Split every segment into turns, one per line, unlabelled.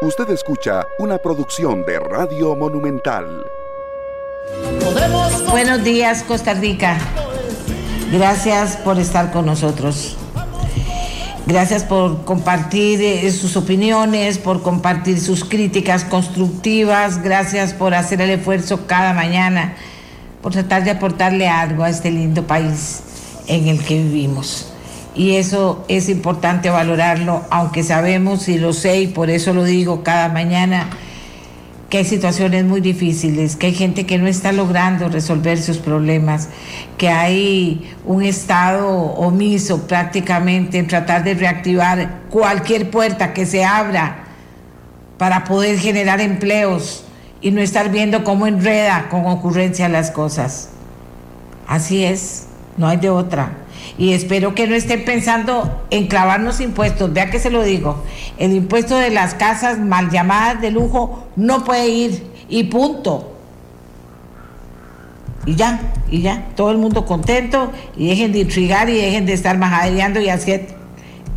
Usted escucha una producción de Radio Monumental.
Buenos días, Costa Rica. Gracias por estar con nosotros. Gracias por compartir eh, sus opiniones, por compartir sus críticas constructivas. Gracias por hacer el esfuerzo cada mañana, por tratar de aportarle algo a este lindo país en el que vivimos y eso es importante valorarlo, aunque sabemos y lo sé y por eso lo digo cada mañana, que hay situaciones muy difíciles, que hay gente que no está logrando resolver sus problemas, que hay un Estado omiso prácticamente en tratar de reactivar cualquier puerta que se abra para poder generar empleos y no estar viendo cómo enreda con ocurrencia las cosas. Así es, no hay de otra y espero que no estén pensando en clavarnos impuestos. Vea que se lo digo. El impuesto de las casas mal llamadas de lujo no puede ir y punto. Y ya, y ya, todo el mundo contento y dejen de intrigar y dejen de estar majadeando y hacer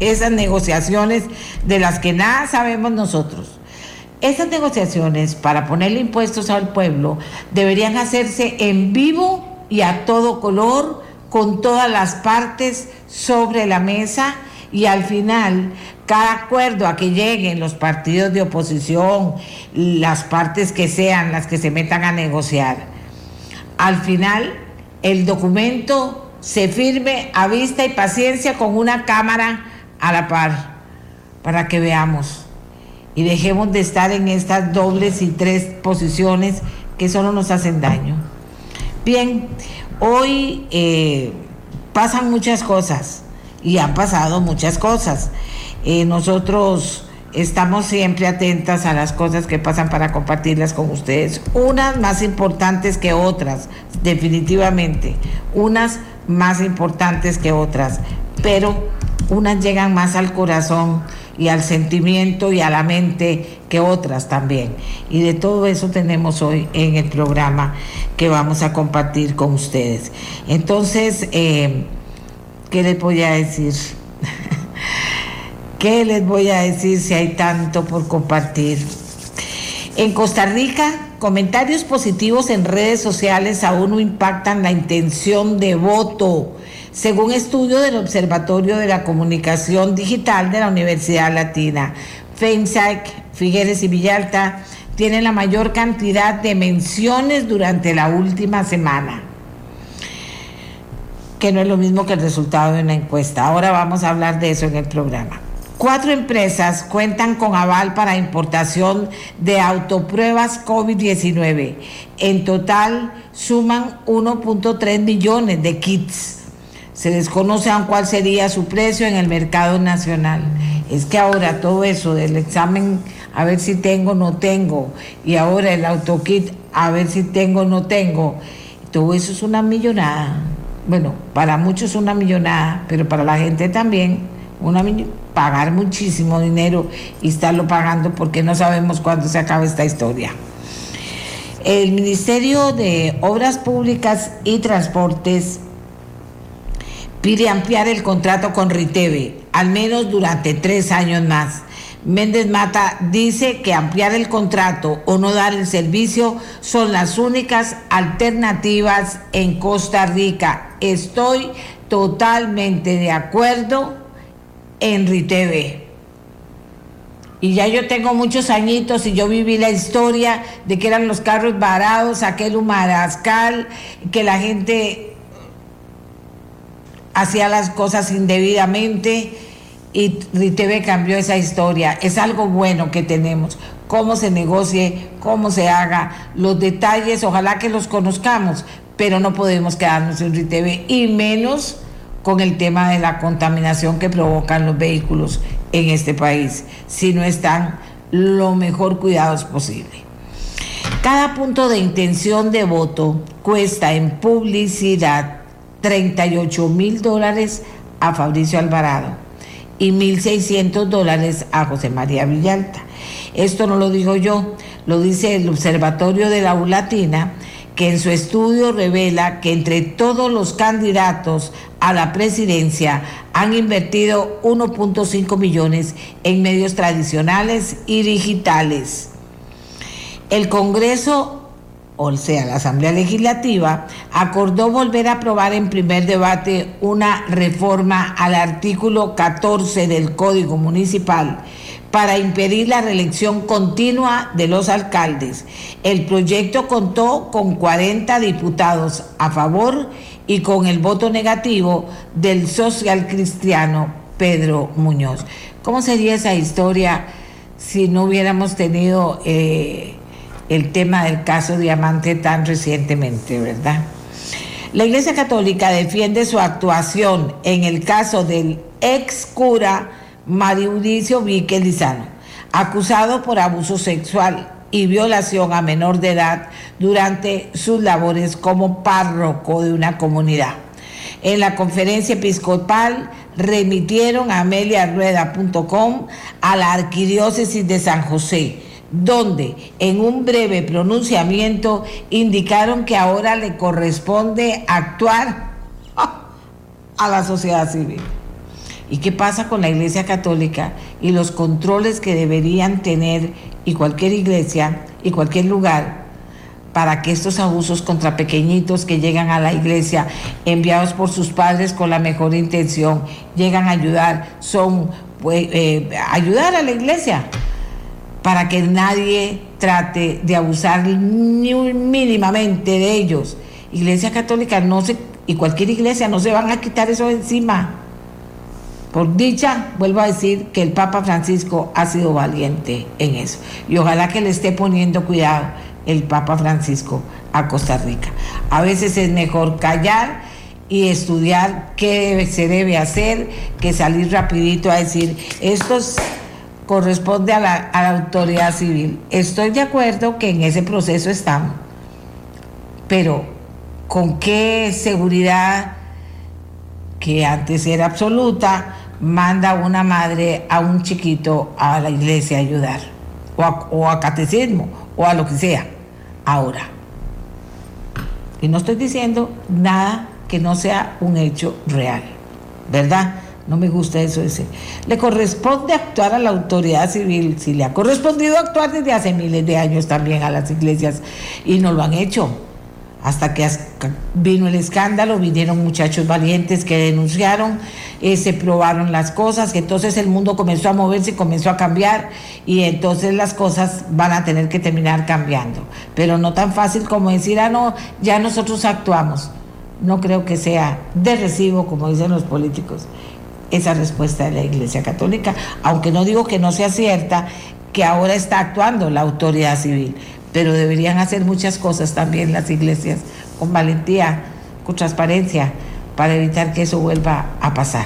esas negociaciones de las que nada sabemos nosotros. Esas negociaciones para ponerle impuestos al pueblo deberían hacerse en vivo y a todo color con todas las partes sobre la mesa y al final cada acuerdo a que lleguen los partidos de oposición, las partes que sean las que se metan a negociar, al final el documento se firme a vista y paciencia con una cámara a la par para que veamos y dejemos de estar en estas dobles y tres posiciones que solo nos hacen daño. Bien, Hoy eh, pasan muchas cosas y han pasado muchas cosas. Eh, nosotros estamos siempre atentas a las cosas que pasan para compartirlas con ustedes. Unas más importantes que otras, definitivamente. Unas más importantes que otras. Pero unas llegan más al corazón y al sentimiento y a la mente que otras también. Y de todo eso tenemos hoy en el programa que vamos a compartir con ustedes. Entonces, eh, ¿qué les voy a decir? ¿Qué les voy a decir si hay tanto por compartir? En Costa Rica, comentarios positivos en redes sociales aún no impactan la intención de voto según estudio del Observatorio de la Comunicación Digital de la Universidad Latina. FENSAC, Figueres y Villalta tienen la mayor cantidad de menciones durante la última semana, que no es lo mismo que el resultado de una encuesta. Ahora vamos a hablar de eso en el programa. Cuatro empresas cuentan con aval para importación de autopruebas COVID-19. En total suman 1.3 millones de kits se desconoce aún cuál sería su precio en el mercado nacional. Es que ahora todo eso del examen, a ver si tengo o no tengo, y ahora el autokit, a ver si tengo o no tengo, todo eso es una millonada. Bueno, para muchos es una millonada, pero para la gente también, una pagar muchísimo dinero y estarlo pagando porque no sabemos cuándo se acaba esta historia. El Ministerio de Obras Públicas y Transportes pide ampliar el contrato con Riteve, al menos durante tres años más. Méndez Mata dice que ampliar el contrato o no dar el servicio son las únicas alternativas en Costa Rica. Estoy totalmente de acuerdo en Riteve. Y ya yo tengo muchos añitos y yo viví la historia de que eran los carros varados, aquel humarascal, que la gente hacía las cosas indebidamente y RITV cambió esa historia. Es algo bueno que tenemos. Cómo se negocie, cómo se haga, los detalles, ojalá que los conozcamos, pero no podemos quedarnos en RITV y menos con el tema de la contaminación que provocan los vehículos en este país, si no están lo mejor cuidados posible. Cada punto de intención de voto cuesta en publicidad 38 mil dólares a Fabricio Alvarado y 1.600 dólares a José María Villalta. Esto no lo digo yo, lo dice el Observatorio de la U Latina, que en su estudio revela que entre todos los candidatos a la presidencia han invertido 1.5 millones en medios tradicionales y digitales. El Congreso o sea, la Asamblea Legislativa, acordó volver a aprobar en primer debate una reforma al artículo 14 del Código Municipal para impedir la reelección continua de los alcaldes. El proyecto contó con 40 diputados a favor y con el voto negativo del social cristiano Pedro Muñoz. ¿Cómo sería esa historia si no hubiéramos tenido... Eh, el tema del caso Diamante tan recientemente, ¿verdad? La Iglesia Católica defiende su actuación en el caso del ex cura Mauricio Víquez Lizano, acusado por abuso sexual y violación a menor de edad durante sus labores como párroco de una comunidad. En la conferencia episcopal remitieron a ameliarueda.com a la Arquidiócesis de San José donde en un breve pronunciamiento indicaron que ahora le corresponde actuar a la sociedad civil. ¿Y qué pasa con la Iglesia Católica y los controles que deberían tener y cualquier iglesia y cualquier lugar para que estos abusos contra pequeñitos que llegan a la iglesia enviados por sus padres con la mejor intención llegan a ayudar son pues, eh, ayudar a la iglesia para que nadie trate de abusar ni mínimamente de ellos. Iglesia Católica no se, y cualquier iglesia no se van a quitar eso encima. Por dicha, vuelvo a decir que el Papa Francisco ha sido valiente en eso. Y ojalá que le esté poniendo cuidado el Papa Francisco a Costa Rica. A veces es mejor callar y estudiar qué se debe hacer que salir rapidito a decir, estos corresponde a la, autoridad civil. Estoy de acuerdo que en ese proceso estamos, pero ¿con qué seguridad que antes era absoluta manda una madre a un chiquito a la iglesia a ayudar? O a, o a catecismo, o a lo que sea, ahora. Y no estoy diciendo nada que no sea un hecho real, ¿verdad? No me gusta eso ese. Le corresponde actuar a la autoridad civil, si le ha correspondido actuar desde hace miles de años también a las iglesias y no lo han hecho. Hasta que vino el escándalo, vinieron muchachos valientes que denunciaron, se probaron las cosas, entonces el mundo comenzó a moverse, comenzó a cambiar y entonces las cosas van a tener que terminar cambiando. Pero no tan fácil como decir, ah, no, ya nosotros actuamos. No creo que sea de recibo, como dicen los políticos esa respuesta de la Iglesia Católica, aunque no digo que no sea cierta, que ahora está actuando la autoridad civil, pero deberían hacer muchas cosas también las iglesias con valentía, con transparencia, para evitar que eso vuelva a pasar.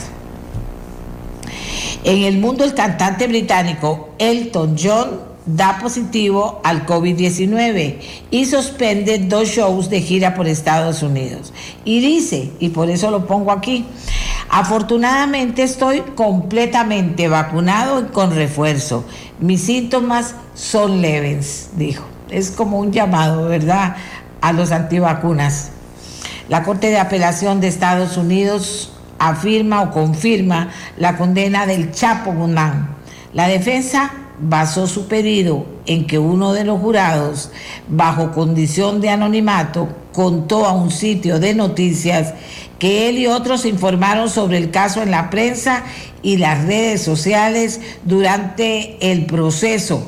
En el mundo, el cantante británico Elton John da positivo al COVID-19 y suspende dos shows de gira por Estados Unidos. Y dice, y por eso lo pongo aquí, afortunadamente estoy completamente vacunado y con refuerzo. Mis síntomas son leves, dijo. Es como un llamado, ¿verdad?, a los antivacunas. La Corte de Apelación de Estados Unidos afirma o confirma la condena del Chapo Guzmán. La defensa basó su pedido en que uno de los jurados, bajo condición de anonimato, contó a un sitio de noticias que él y otros informaron sobre el caso en la prensa y las redes sociales durante el proceso.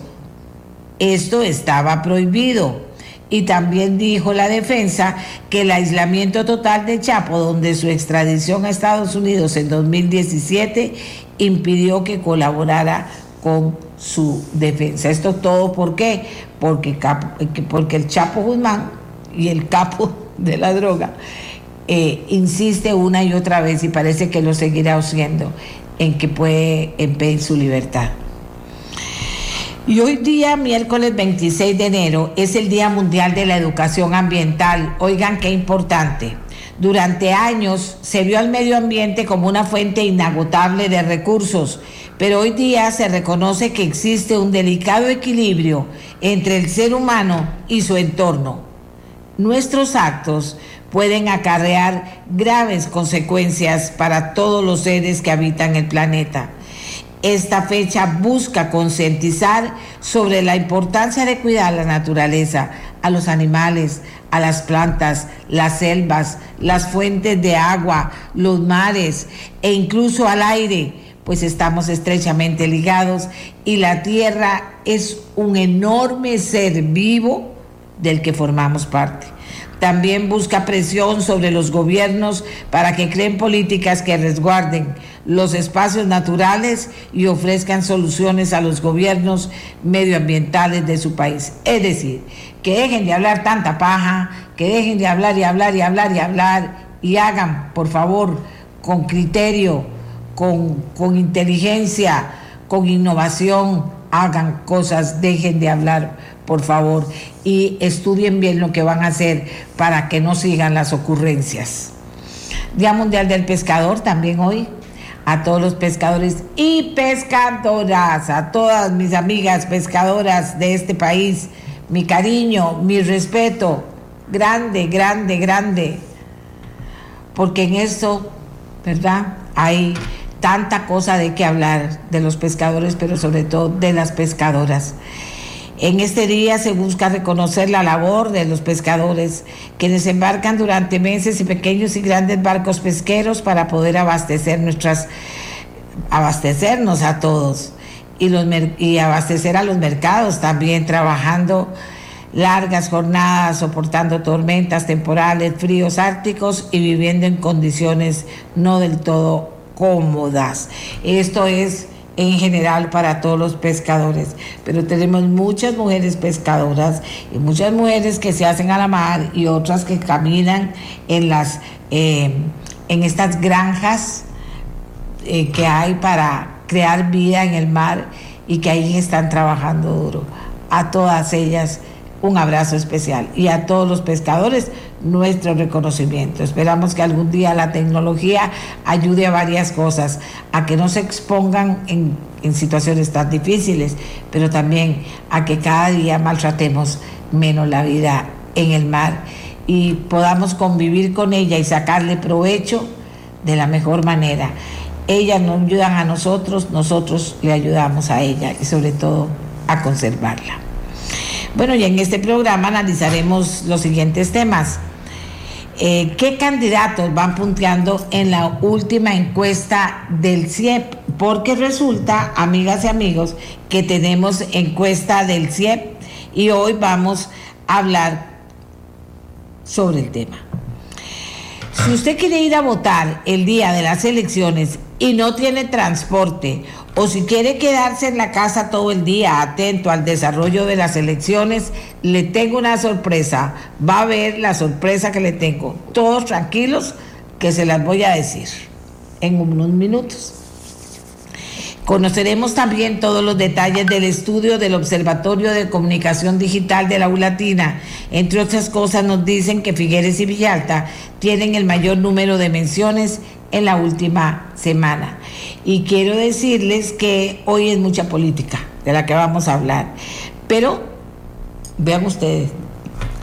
Esto estaba prohibido. Y también dijo la defensa que el aislamiento total de Chapo, donde su extradición a Estados Unidos en 2017 impidió que colaborara con su defensa. Esto todo ¿por qué? Porque, porque el Chapo Guzmán y el capo de la droga eh, insiste una y otra vez y parece que lo seguirá haciendo en que puede en su libertad. Y hoy día, miércoles 26 de enero, es el Día Mundial de la Educación Ambiental. Oigan qué importante. Durante años se vio al medio ambiente como una fuente inagotable de recursos pero hoy día se reconoce que existe un delicado equilibrio entre el ser humano y su entorno. Nuestros actos pueden acarrear graves consecuencias para todos los seres que habitan el planeta. Esta fecha busca concientizar sobre la importancia de cuidar la naturaleza, a los animales, a las plantas, las selvas, las fuentes de agua, los mares e incluso al aire, pues estamos estrechamente ligados y la tierra es un enorme ser vivo del que formamos parte. También busca presión sobre los gobiernos para que creen políticas que resguarden los espacios naturales y ofrezcan soluciones a los gobiernos medioambientales de su país. Es decir, que dejen de hablar tanta paja, que dejen de hablar y hablar y hablar y hablar y hagan, por favor, con criterio, con, inteligencia, con innovación, hagan cosas, dejen de hablar por favor, y estudien bien lo que van a hacer para que no sigan las ocurrencias. Día Mundial del Pescador también hoy. A todos los pescadores y pescadoras, a todas mis amigas pescadoras de este país, mi cariño, mi respeto, grande, grande, grande. Porque en esto, ¿verdad? Hay tanta cosa de qué hablar de los pescadores, pero sobre todo de las pescadoras. En este día se busca reconocer la labor de los pescadores, que desembarcan durante meses y pequeños y grandes barcos pesqueros para poder abastecer nuestras, abastecernos a todos y, los, y abastecer a los mercados también, trabajando largas jornadas, soportando tormentas temporales, fríos árticos y viviendo en condiciones no del todo cómodas. Esto es en general para todos los pescadores, pero tenemos muchas mujeres pescadoras y muchas mujeres que se hacen a la mar y otras que caminan en las eh, en estas granjas eh, que hay para crear vida en el mar y que ahí están trabajando duro. A todas ellas un abrazo especial y a todos los pescadores nuestro reconocimiento. Esperamos que algún día la tecnología ayude a varias cosas, a que no se expongan en, situaciones tan difíciles, pero también a que cada día maltratemos menos la vida en el mar y podamos convivir con ella y sacarle provecho de la mejor manera. Ellas nos ayudan a nosotros, nosotros le ayudamos a ella y sobre todo a conservarla. Bueno, y en este programa analizaremos los siguientes temas. Eh, ¿Qué candidatos van punteando en la última encuesta del CIEP? Porque resulta, amigas y amigos, que tenemos encuesta del CIEP y hoy vamos a hablar sobre el tema. Si usted quiere ir a votar el día de las elecciones y no tiene transporte o si quiere quedarse en la casa todo el día atento al desarrollo de las elecciones, le tengo una sorpresa. Va a ver la sorpresa que le tengo. Todos tranquilos que se las voy a decir en unos minutos. Conoceremos también todos los detalles del estudio del Observatorio de Comunicación Digital de la ULATINA. Entre otras cosas nos dicen que Figueres y Villalta tienen el mayor número de menciones en la última semana. Y quiero decirles que hoy es mucha política de la que vamos a hablar. Pero vean ustedes,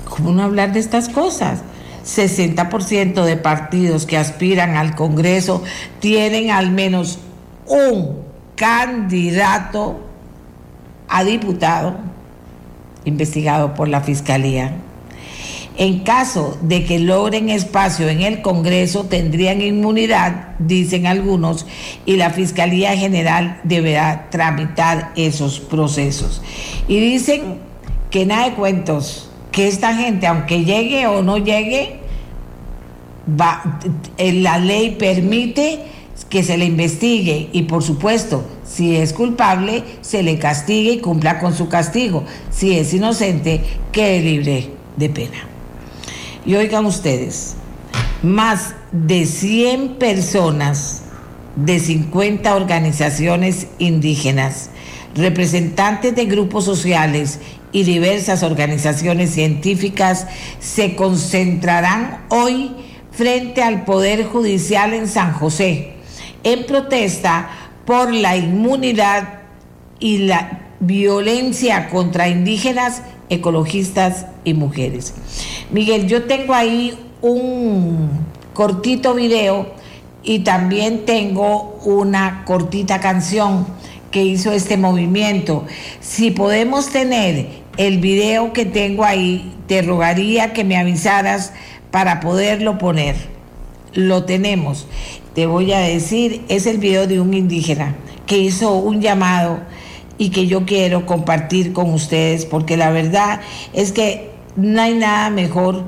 ¿cómo no hablar de estas cosas? 60% de partidos que aspiran al Congreso tienen al menos un candidato a diputado investigado por la Fiscalía. En caso de que logren espacio en el Congreso, tendrían inmunidad, dicen algunos, y la Fiscalía General deberá tramitar esos procesos. Y dicen que nada de cuentos, que esta gente, aunque llegue o no llegue, eh, la ley permite que se le investigue y por supuesto, si es culpable, se le castigue y cumpla con su castigo. Si es inocente, quede libre de pena. Y oigan ustedes, más de 100 personas de 50 organizaciones indígenas, representantes de grupos sociales y diversas organizaciones científicas se concentrarán hoy frente al Poder Judicial en San José en protesta por la inmunidad y la violencia contra indígenas ecologistas y mujeres. Miguel, yo tengo ahí un cortito video y también tengo una cortita canción que hizo este movimiento. Si podemos tener el video que tengo ahí, te rogaría que me avisaras para poderlo poner. Lo tenemos. Te voy a decir, es el video de un indígena que hizo un llamado y que yo quiero compartir con ustedes porque la verdad es que no hay nada mejor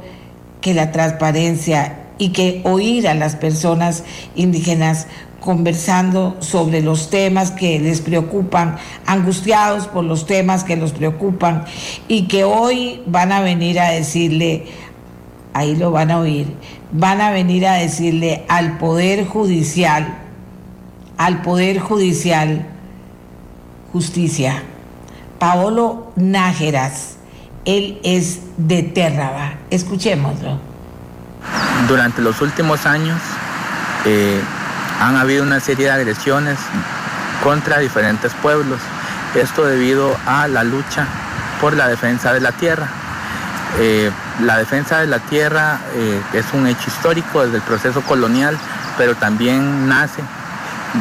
que la transparencia y que oír a las personas indígenas conversando sobre los temas que les preocupan, angustiados por los temas que los preocupan y que hoy van a venir a decirle, ahí lo van a oír, van a venir a decirle al Poder Judicial, al Poder Judicial, justicia. Paolo Nájeras, él es de Térraba. Escuchémoslo.
Durante los últimos años eh, han habido una serie de agresiones contra diferentes pueblos. Esto debido a la lucha por la defensa de la tierra. Eh, la defensa de la tierra eh, es un hecho histórico desde el proceso colonial, pero también nace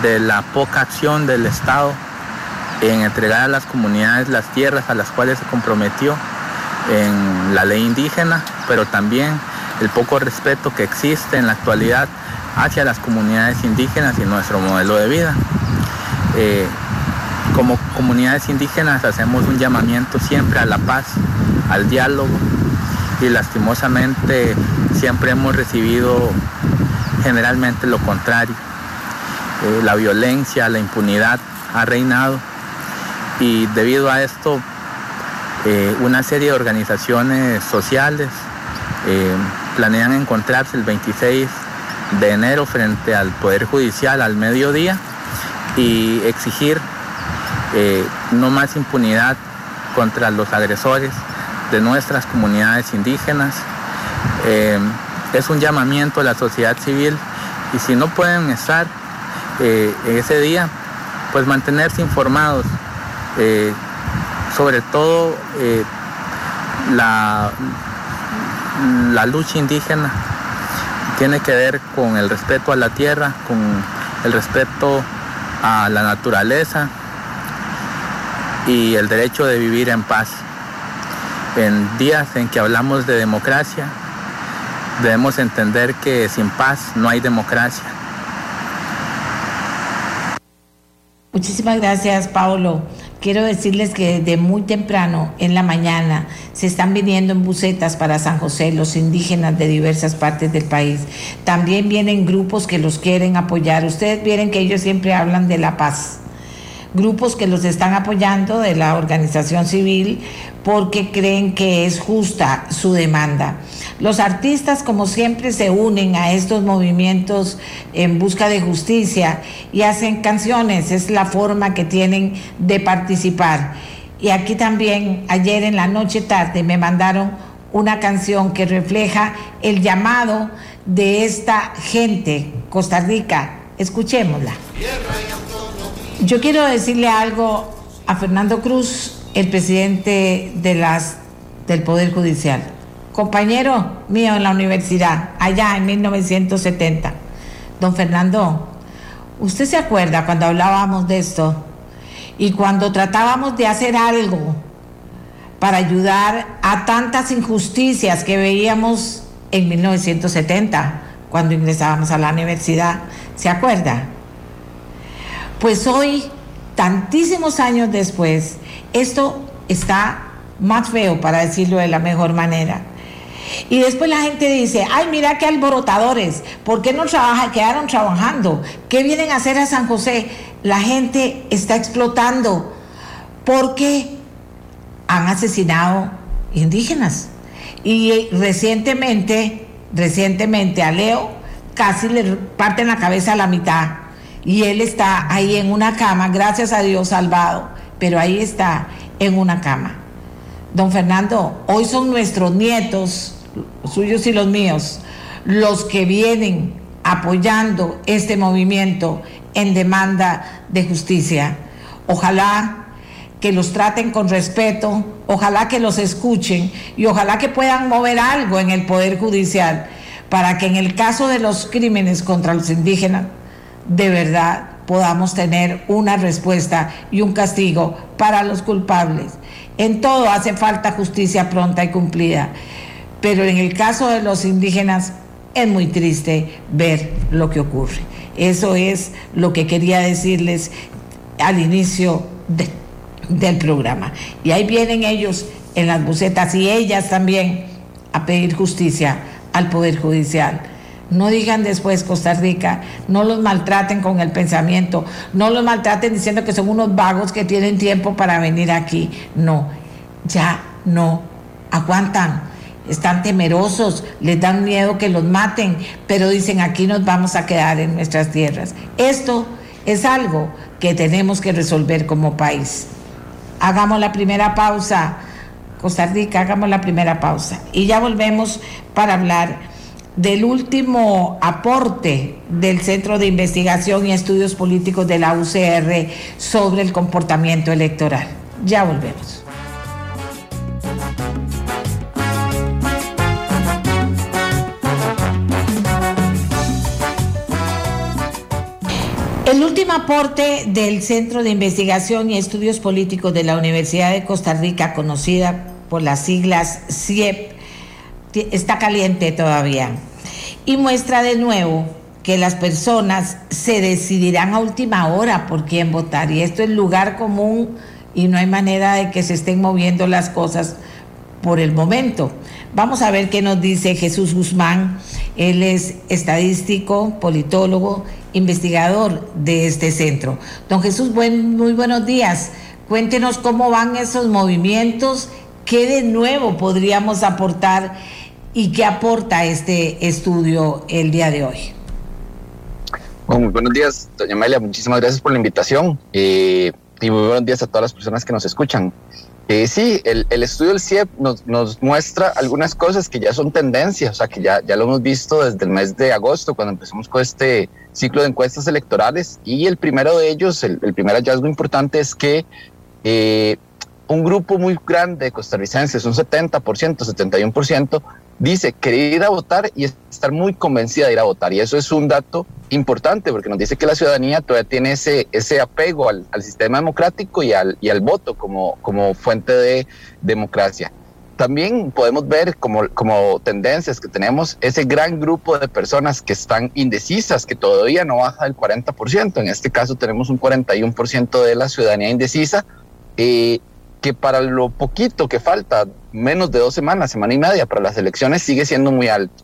de la poca acción del Estado en entregar a las comunidades las tierras a las cuales se comprometió en la ley indígena, pero también el poco respeto que existe en la actualidad hacia las comunidades indígenas y nuestro modelo de vida. Eh, como comunidades indígenas hacemos un llamamiento siempre a la paz, al diálogo y lastimosamente siempre hemos recibido generalmente lo contrario. Eh, la violencia, la impunidad ha reinado y debido a esto eh, una serie de organizaciones sociales eh, planean encontrarse el 26 de enero frente al Poder Judicial al mediodía y exigir eh, no más impunidad contra los agresores de nuestras comunidades indígenas. es un llamamiento a la sociedad civil y si no pueden estar ese día, pues mantenerse informados eh, sobre todo eh, la, la lucha indígena tiene que ver con el respeto a la tierra, con el respeto a la naturaleza y el derecho de vivir en paz. En días en que hablamos de democracia, debemos entender que sin paz no hay democracia.
Muchísimas gracias, Paulo. Quiero decirles que desde muy temprano en la mañana se están viniendo en bucetas para San José los indígenas de diversas partes del país. También vienen grupos que los quieren apoyar. Ustedes vieron que ellos siempre hablan de la paz grupos que los están apoyando de la organización civil porque creen que es justa su demanda. Los artistas, como siempre, se unen a estos movimientos en busca de justicia y hacen canciones, es la forma que tienen de participar. Y aquí también, ayer en la noche tarde, me mandaron una canción que refleja el llamado de esta gente, Costa Rica. Escuchémosla. Yo quiero decirle algo a Fernando Cruz, el presidente de las, del Poder Judicial, compañero mío en la universidad, allá en 1970. Don Fernando, ¿usted se acuerda cuando hablábamos de esto y cuando tratábamos de hacer algo para ayudar a tantas injusticias que veíamos en 1970, cuando ingresábamos a la universidad? ¿Se acuerda? Pues hoy, tantísimos años después, esto está más feo, para decirlo de la mejor manera. Y después la gente dice, ay, mira qué alborotadores, ¿por qué no trabajan? Quedaron trabajando. ¿Qué vienen a hacer a San José? La gente está explotando porque han asesinado indígenas. Y recientemente, recientemente a Leo casi le parten la cabeza a la mitad y él está ahí en una cama, gracias a Dios salvado, pero ahí está en una cama. Don Fernando, hoy son nuestros nietos, los suyos y los míos, los que vienen apoyando este movimiento en demanda de justicia. Ojalá que los traten con respeto, ojalá que los escuchen y ojalá que puedan mover algo en el Poder Judicial para que en el caso de los crímenes contra los indígenas, de verdad podamos tener una respuesta y un castigo para los culpables. En todo hace falta justicia pronta y cumplida, pero en el caso de los indígenas es muy triste ver lo que ocurre. Eso es lo que quería decirles al inicio del programa. Y ahí vienen ellos en las bucetas y ellas también a pedir justicia al Poder Judicial. No digan después Costa Rica, no los maltraten con el pensamiento, no los maltraten diciendo que son unos vagos que tienen tiempo para venir aquí. No, ya no aguantan, están temerosos, les dan miedo que los maten, pero dicen aquí nos vamos a quedar en nuestras tierras. Esto es algo que tenemos que resolver como país. Hagamos la primera pausa. Costa Rica, hagamos la primera pausa. Y ya volvemos para hablar del último aporte del Centro de Investigación y Estudios Políticos de la UCR sobre el comportamiento electoral. Ya volvemos. El último aporte del Centro de Investigación y Estudios Políticos de la Universidad de Costa Rica, conocida por las siglas CIEP, está caliente todavía. Y muestra de nuevo que las personas se decidirán a última hora por quién votar. Y esto es lugar común y no hay manera de que se estén moviendo las cosas por el momento. Vamos a ver qué nos dice Jesús Guzmán. Él es estadístico, politólogo, investigador de este centro. Don Jesús, buen, muy buenos días. Cuéntenos cómo van esos movimientos, qué de nuevo podríamos aportar y qué aporta este estudio el día de hoy.
muy buenos días, doña Amelia. Muchísimas gracias por la invitación eh, y muy buenos días a todas las personas que nos escuchan. Eh, sí, el, estudio del CIEP nos, nos, muestra algunas cosas que ya son tendencias, o sea, que ya, ya lo hemos visto desde el mes de agosto, cuando empezamos con este ciclo de encuestas electorales. Y el primero de ellos, el, primer hallazgo importante es que eh, un grupo muy grande de costarricenses, un 70%, 71%, dice querer ir a votar y estar muy convencida de ir a votar. Y eso es un dato importante porque nos dice que la ciudadanía todavía tiene ese, ese apego al, sistema democrático y al, y al voto como, como fuente de democracia. También podemos ver como, como tendencias que tenemos ese gran grupo de personas que están indecisas, que todavía no baja del 40%. En este caso tenemos un 41% de la ciudadanía indecisa. Eh, que para lo poquito que falta, menos de dos semanas, semana y media para las elecciones, sigue siendo muy alto.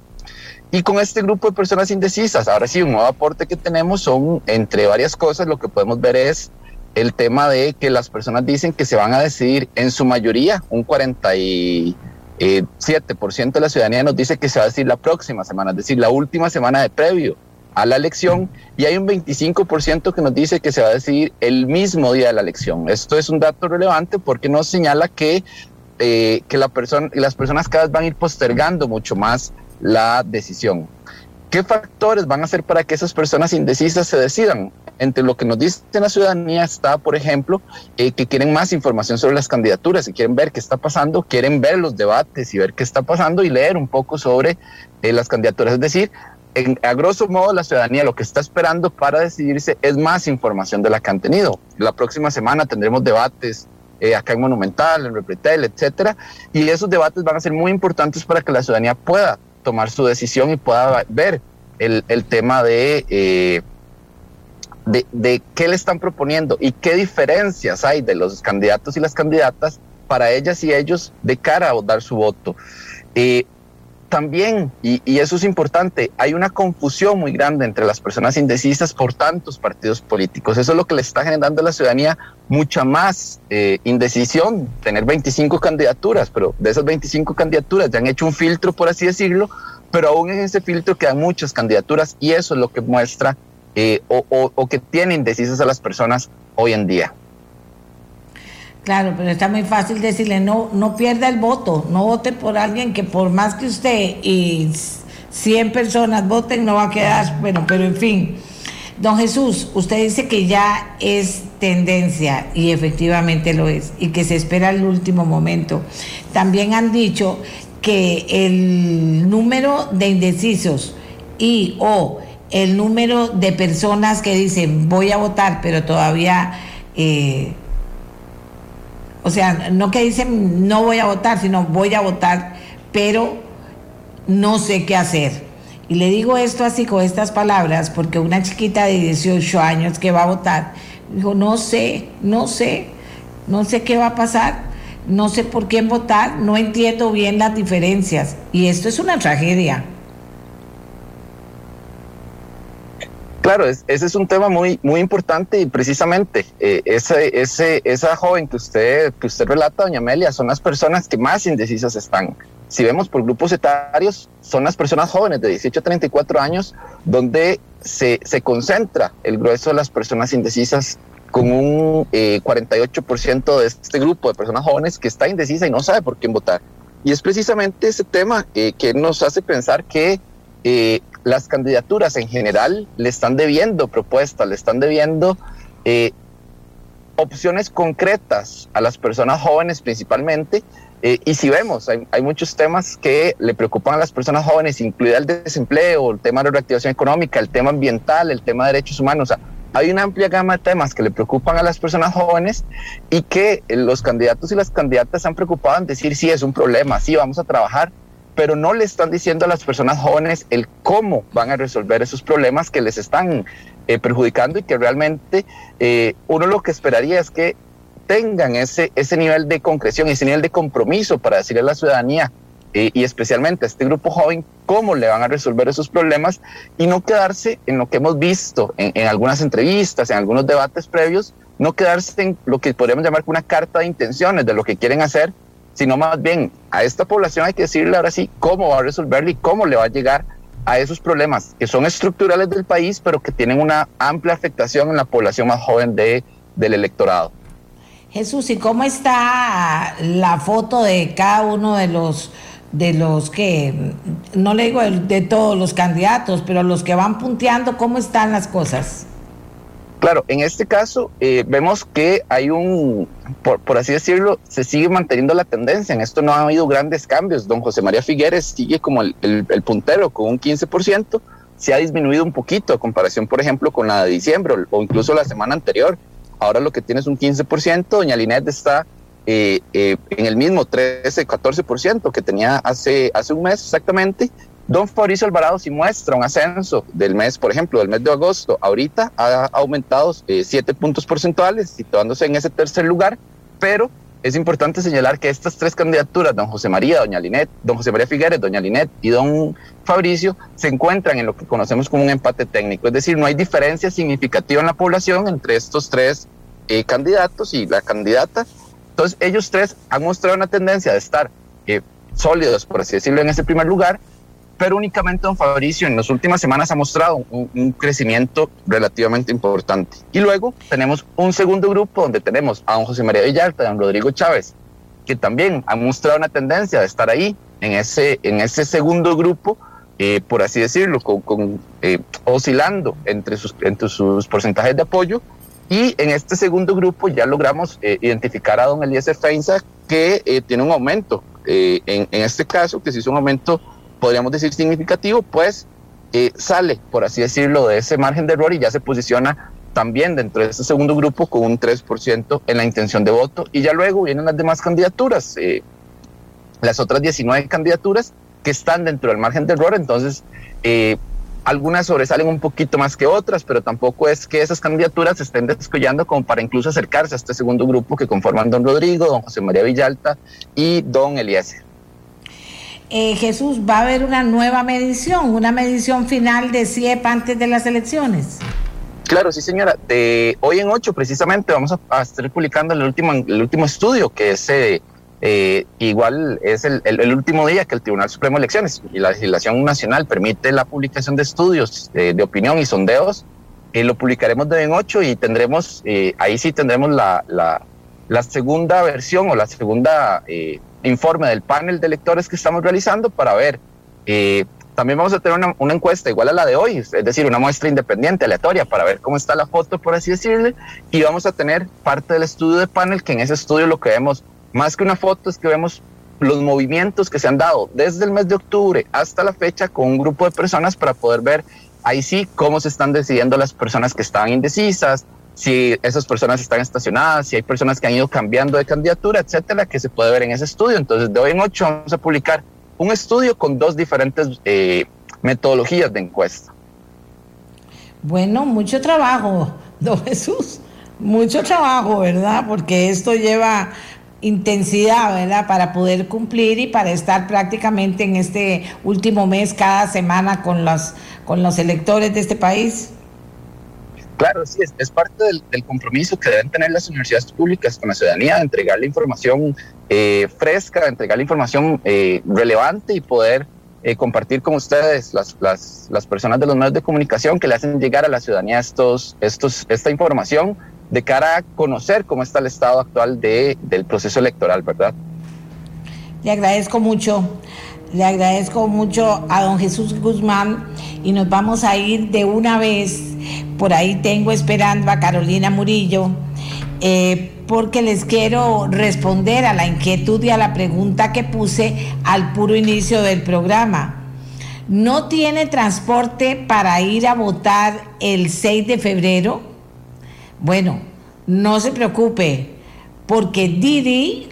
Y con este grupo de personas indecisas, ahora sí, un nuevo aporte que tenemos son, entre varias cosas, lo que podemos ver es el tema de que las personas dicen que se van a decidir en su mayoría, un 47% de la ciudadanía nos dice que se va a decidir la próxima semana, es decir, la última semana de previo a la elección y hay un 25% que nos dice que se va a decidir el mismo día de la elección. Esto es un dato relevante porque nos señala que, eh, que la persona, las personas cada vez van a ir postergando mucho más la decisión. ¿Qué factores van a hacer para que esas personas indecisas se decidan? Entre lo que nos dice la ciudadanía está, por ejemplo, eh, que quieren más información sobre las candidaturas y quieren ver qué está pasando, quieren ver los debates y ver qué está pasando y leer un poco sobre eh, las candidaturas. Es decir, a grosso modo, la ciudadanía lo que está esperando para decidirse es más información de la que han tenido. La próxima semana tendremos debates eh, acá en Monumental, en Repretel, etcétera, y esos debates van a ser muy importantes para que la ciudadanía pueda tomar su decisión y pueda ver el, tema de, eh, de, de, qué le están proponiendo y qué diferencias hay de los candidatos y las candidatas para ellas y ellos de cara a dar su voto. Eh, también, y, eso es importante, hay una confusión muy grande entre las personas indecisas por tantos partidos políticos. Eso es lo que le está generando a la ciudadanía mucha más eh, indecisión, tener 25 candidaturas, pero de esas 25 candidaturas ya han hecho un filtro, por así decirlo, pero aún en ese filtro quedan muchas candidaturas y eso es lo que muestra eh, o, o que tiene indecisas a las personas hoy en día.
Claro, pero está muy fácil decirle, no, no pierda el voto, no vote por alguien que por más que usted y 100 personas voten no va a quedar, bueno, pero en fin. Don Jesús, usted dice que ya es tendencia y efectivamente lo es y que se espera el último momento. También han dicho que el número de indecisos y o el número de personas que dicen voy a votar pero todavía eh, o sea, no que dicen no voy a votar, sino voy a votar, pero no sé qué hacer. Y le digo esto así con estas palabras porque una chiquita de 18 años que va a votar dijo, no sé, no sé, no sé qué va a pasar, no sé por quién votar, no entiendo bien las diferencias. Y esto es una tragedia.
Claro, ese es un tema muy, muy importante y precisamente eh, ese, ese, esa joven que usted, que usted relata, doña Amelia, son las personas que más indecisas están. Si vemos por grupos etarios, son las personas jóvenes de 18 a 34 años donde se, se concentra el grueso de las personas indecisas con un 48% eh, de este grupo de personas jóvenes que está indecisa y no sabe por quién votar. Y es precisamente ese tema eh, que nos hace pensar que las candidaturas en general le están debiendo propuestas, le están debiendo eh, opciones concretas a las personas jóvenes principalmente. Eh, y si vemos, hay, muchos temas que le preocupan a las personas jóvenes, incluida el desempleo, el tema de reactivación económica, el tema ambiental, el tema de derechos humanos. hay una amplia gama de temas que le preocupan a las personas jóvenes y que los candidatos y las candidatas han preocupado en decir, sí, es un problema, sí, vamos a trabajar, pero no le están diciendo a las personas jóvenes el cómo van a resolver esos problemas que les están eh, perjudicando y que realmente eh, uno lo que esperaría es que tengan ese, ese nivel de concreción, ese nivel de compromiso para decirle a la ciudadanía eh, y especialmente a este grupo joven cómo le van a resolver esos problemas y no quedarse en lo que hemos visto en, en algunas entrevistas, en algunos debates previos, no quedarse en lo que podríamos llamar una carta de intenciones de lo que quieren hacer, sino más bien a esta población hay que decirle ahora sí cómo va a resolverle y cómo le va a llegar a esos problemas que son estructurales del país, pero que tienen una amplia afectación en la población más joven de, del electorado.
Jesús, ¿y cómo está la foto de cada uno de los de los que, no le digo de todos los candidatos, pero los que van punteando, ¿cómo están las cosas?
Claro, en este caso eh, vemos que hay un, por, así decirlo, se sigue manteniendo la tendencia. En esto no ha habido grandes cambios. Don José María Figueres sigue como el, puntero con un 15%. Se ha disminuido un poquito a comparación, por ejemplo, con la de diciembre o incluso la semana anterior. Ahora lo que tiene es un 15%. Doña Linet está eh, eh, en el mismo 13, 14% que tenía hace, hace un mes exactamente. Don Fabricio Alvarado sí muestra un ascenso del mes, por ejemplo, del mes de agosto. Ahorita ha aumentado eh, siete puntos porcentuales, situándose en ese tercer lugar, pero es importante señalar que estas tres candidaturas, don José María, doña Linet, don José María Figueres, doña Linet y don Fabricio, se encuentran en lo que conocemos como un empate técnico. Es decir, no hay diferencia significativa en la población entre estos tres eh, candidatos y la candidata. Entonces, ellos tres han mostrado una tendencia de estar eh, sólidos, por así decirlo, en ese primer lugar pero únicamente don Fabricio en las últimas semanas ha mostrado un, crecimiento relativamente importante. Y luego tenemos un segundo grupo donde tenemos a don José María Villalta a don Rodrigo Chávez, que también han mostrado una tendencia de estar ahí en ese, en ese segundo grupo, eh, por así decirlo, con, eh, oscilando entre sus, entre sus porcentajes de apoyo. Y en este segundo grupo ya logramos eh, identificar a don Eliezer Feinza, que tiene un aumento. en, en este caso, que se hizo un aumento podríamos decir significativo, pues eh, sale, por así decirlo, de ese margen de error y ya se posiciona también dentro de ese segundo grupo con un 3% en la intención de voto. Y ya luego vienen las demás candidaturas, eh, las otras 19 candidaturas que están dentro del margen de error, entonces eh, algunas sobresalen un poquito más que otras, pero tampoco es que esas candidaturas se estén descollando como para incluso acercarse a este segundo grupo que conforman don Rodrigo, don José María Villalta y don Eliezer.
Eh, Jesús, va a haber una nueva medición, una medición final de CIEP antes de las elecciones.
Claro, sí, señora. Hoy en ocho, precisamente, vamos a, estar publicando el último, el último estudio, que es eh, eh, igual es el, último día que el Tribunal Supremo de Elecciones y la legislación nacional permite la publicación de estudios de opinión y sondeos. lo publicaremos de en ocho y tendremos, ahí sí tendremos la, la, la, segunda versión o la segunda informe del panel de lectores que estamos realizando para ver eh, también vamos a tener una, una, encuesta igual a la de hoy, es decir, una muestra independiente, aleatoria, para ver cómo está la foto, por así decirle, y vamos a tener parte del estudio de panel, que en ese estudio lo que vemos, más que una foto, es que vemos los movimientos que se han dado desde el mes de octubre hasta la fecha con un grupo de personas para poder ver ahí sí cómo se están decidiendo las personas que estaban indecisas, si esas personas están estacionadas, si hay personas que han ido cambiando de candidatura, etcétera, que se puede ver en ese estudio. Entonces, de hoy en ocho vamos a publicar un estudio con dos diferentes eh, metodologías de encuesta.
Bueno, mucho trabajo, don Jesús, mucho trabajo, ¿verdad? Porque esto lleva intensidad, ¿verdad? Para poder cumplir y para estar prácticamente en este último mes, cada semana con los, con los electores de este país.
Claro, sí, es, parte del, compromiso que deben tener las universidades públicas con la ciudadanía de entregar la información eh, fresca, de entregar la información eh, relevante y poder eh, compartir con ustedes, las, las, las, personas de los medios de comunicación, que le hacen llegar a la ciudadanía estos, estos, esta información de cara a conocer cómo está el estado actual de, del proceso electoral, ¿verdad?
Le agradezco mucho, le agradezco mucho a don Jesús Guzmán y nos vamos a ir de una vez. Por ahí tengo esperando a Carolina Murillo. Eh, porque les quiero responder a la inquietud y a la pregunta que puse al puro inicio del programa. ¿No tiene transporte para ir a votar el 6 de febrero? Bueno, no se preocupe, porque Didi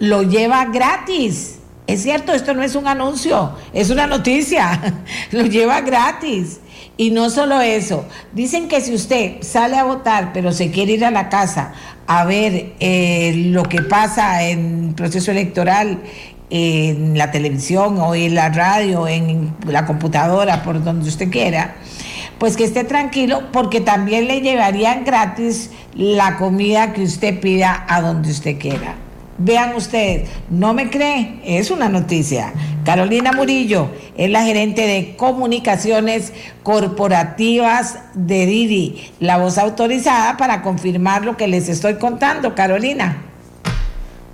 lo lleva gratis. Es cierto, esto no es un anuncio, es una noticia. lo lleva gratis. Y no solo eso, dicen que si usted sale a votar pero se quiere ir a la casa a ver eh, lo que pasa en proceso electoral en la televisión o en la radio, en la computadora, por donde usted quiera, pues que esté tranquilo porque también le llevarían gratis la comida que usted pida a donde usted quiera. Vean ustedes, no me cree, es una noticia. Carolina Murillo es la gerente de comunicaciones corporativas de Didi, la voz autorizada para confirmar lo que les estoy contando. Carolina.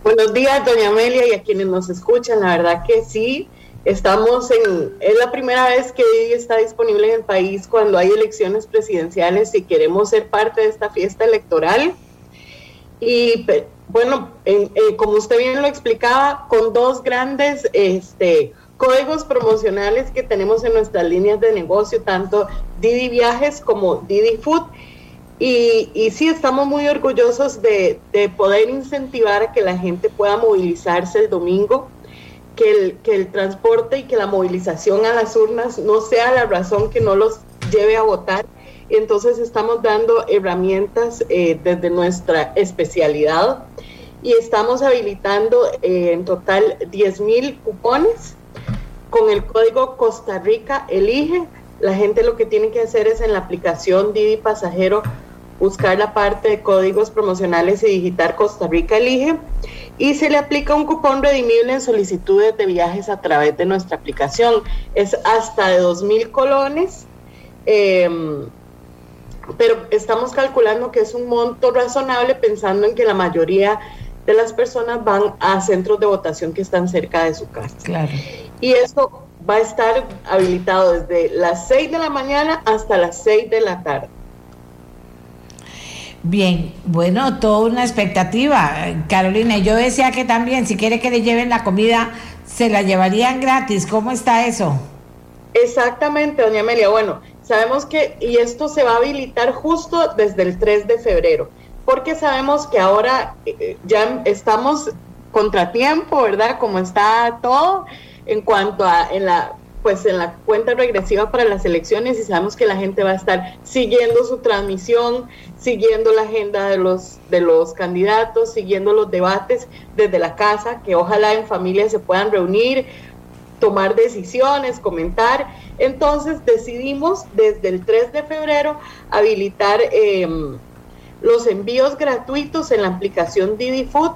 Buenos días, doña Amelia, y a quienes nos escuchan. La verdad que sí, estamos en. Es la primera vez que Didi está disponible en el país cuando hay elecciones presidenciales y queremos ser parte de esta fiesta electoral. Y bueno, como usted bien lo explicaba, con dos grandes este, códigos promocionales que tenemos en nuestras líneas de negocio, tanto Didi Viajes como Didi Food. Y, y sí, estamos muy orgullosos de, poder incentivar a que la gente pueda movilizarse el domingo, que el transporte y que la movilización a las urnas no sea la razón que no los lleve a votar. Entonces estamos dando herramientas eh, desde nuestra especialidad y estamos habilitando eh, en total 10 mil cupones con el código Costa Rica Elige. La gente lo que tiene que hacer es en la aplicación Didi Pasajero buscar la parte de códigos promocionales y digitar Costa Rica Elige y se le aplica un cupón redimible en solicitudes de viajes a través de nuestra aplicación. Es hasta de 2 mil colones. Em, pero estamos calculando que es un monto razonable pensando en que la mayoría de las personas van a centros de votación que están cerca de su casa.
Claro.
Y eso va a estar habilitado desde las 6 de la mañana hasta las 6 de la tarde.
Bien, bueno, toda una expectativa, Carolina. Yo decía que también, si quiere que le lleven la comida, se la llevarían gratis. ¿Cómo está eso?
Exactamente, doña Amelia. Bueno, sabemos que, y esto se va a habilitar justo desde el 3 de febrero porque sabemos que ahora eh, ya estamos contratiempo, ¿verdad? Como está todo en cuanto a en la pues en la cuenta regresiva para las elecciones y sabemos que la gente va a estar siguiendo su transmisión, siguiendo la agenda de los de los candidatos, siguiendo los debates desde la casa, que ojalá en familia se puedan reunir, tomar decisiones, comentar. Entonces decidimos desde el 3 de febrero habilitar eh, los envíos gratuitos en la aplicación Didi Food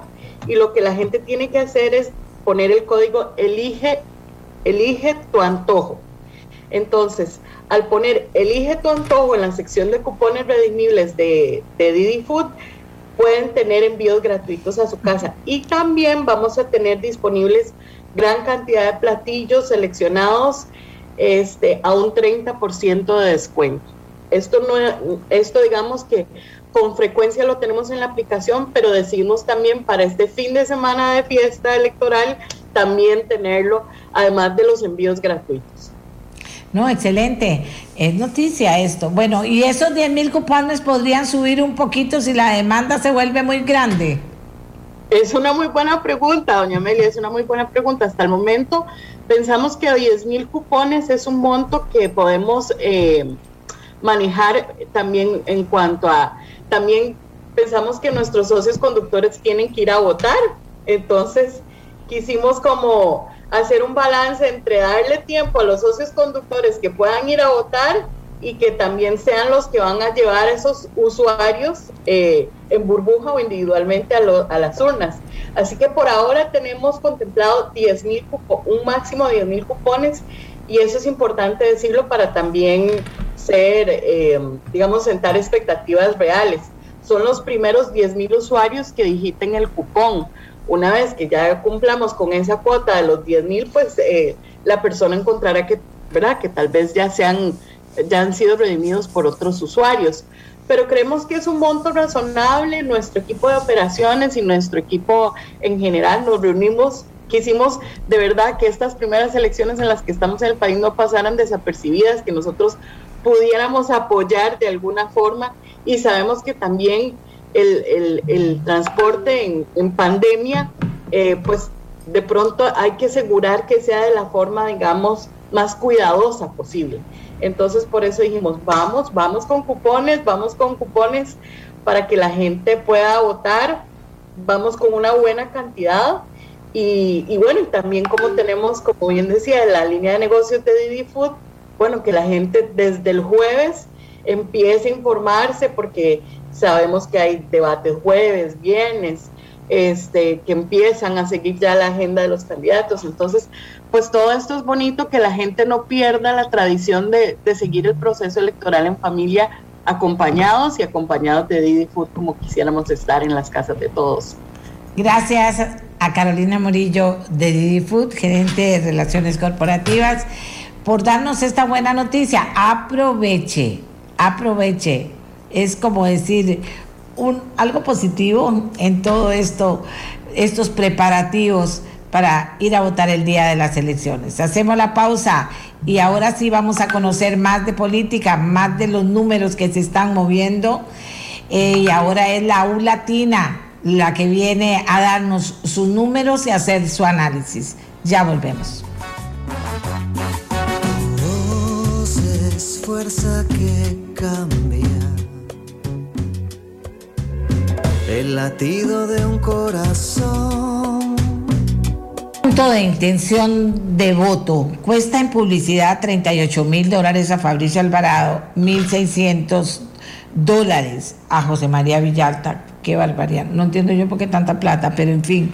y lo que la gente tiene que hacer es poner el código elige, elige tu antojo. Entonces, al poner elige tu antojo en la sección de cupones redimibles de, de Didi Food, pueden tener envíos gratuitos a su casa. Y también vamos a tener disponibles gran cantidad de platillos seleccionados este, a un 30% de descuento. Esto, no, esto digamos que con frecuencia lo tenemos en la aplicación, pero decidimos también para este fin de semana de fiesta electoral también tenerlo, además de los envíos gratuitos.
No, excelente. Es noticia esto. Bueno, ¿y esos 10 mil cupones podrían subir un poquito si la demanda se vuelve muy grande?
Es una muy buena pregunta, doña Amelia, es una muy buena pregunta. Hasta el momento pensamos que 10 mil cupones es un monto que podemos eh, manejar también en cuanto a, también pensamos que nuestros socios conductores tienen que ir a votar. Entonces, quisimos como hacer un balance entre darle tiempo a los socios conductores que puedan ir a votar y que también sean los que van a llevar a esos usuarios eh, en burbuja o individualmente a, a, las urnas. Así que por ahora tenemos contemplado 10 mil un máximo de 10 mil cupones y eso es importante decirlo para también ser, eh, digamos, sentar expectativas reales. Son los primeros 10 mil usuarios que digiten el cupón una vez que ya cumplamos con esa cuota de los 10 mil, pues eh, la persona encontrará que, ¿verdad? que tal vez ya, sean, ya han sido redimidos por otros usuarios. Pero creemos que es un monto razonable. Nuestro equipo de operaciones y nuestro equipo en general nos reunimos quisimos de verdad que estas primeras elecciones en las que estamos en el país no pasaran desapercibidas, que nosotros pudiéramos apoyar de alguna forma y sabemos que también el, transporte en, pandemia, eh, pues de pronto hay que asegurar que sea de la forma, digamos, más cuidadosa posible. Entonces, por eso dijimos, vamos, vamos con cupones, vamos con cupones para que la gente pueda votar, vamos con una buena cantidad. Y, bueno, y también como tenemos, como bien decía, la línea de negocios de Didi Food, bueno, que la gente desde el jueves empiece a informarse porque Sabemos que hay debates jueves, viernes, este, que empiezan a seguir ya la agenda de los candidatos. Entonces, pues todo esto es bonito, que la gente no pierda la tradición de, seguir el proceso electoral en familia acompañados y acompañados de Didi Food como quisiéramos estar en las casas de todos.
Gracias a Carolina Morillo de Didi Food, gerente de Relaciones Corporativas, por darnos esta buena noticia. Aproveche, aproveche es como decir un, algo positivo en todo esto, estos preparativos para ir a votar el día de las elecciones. Hacemos la pausa y ahora sí vamos a conocer más de política, más de los números que se están moviendo. Eh, y ahora es la U Latina la que viene a darnos sus números y hacer su análisis. Ya volvemos.
fuerza que cambia el latido de un corazón.
Punto de intención de voto. Cuesta en publicidad 38 mil dólares a Fabricio Alvarado, 1.600 dólares a José María Villalta. Qué barbaridad. No entiendo yo por qué tanta plata, pero en fin.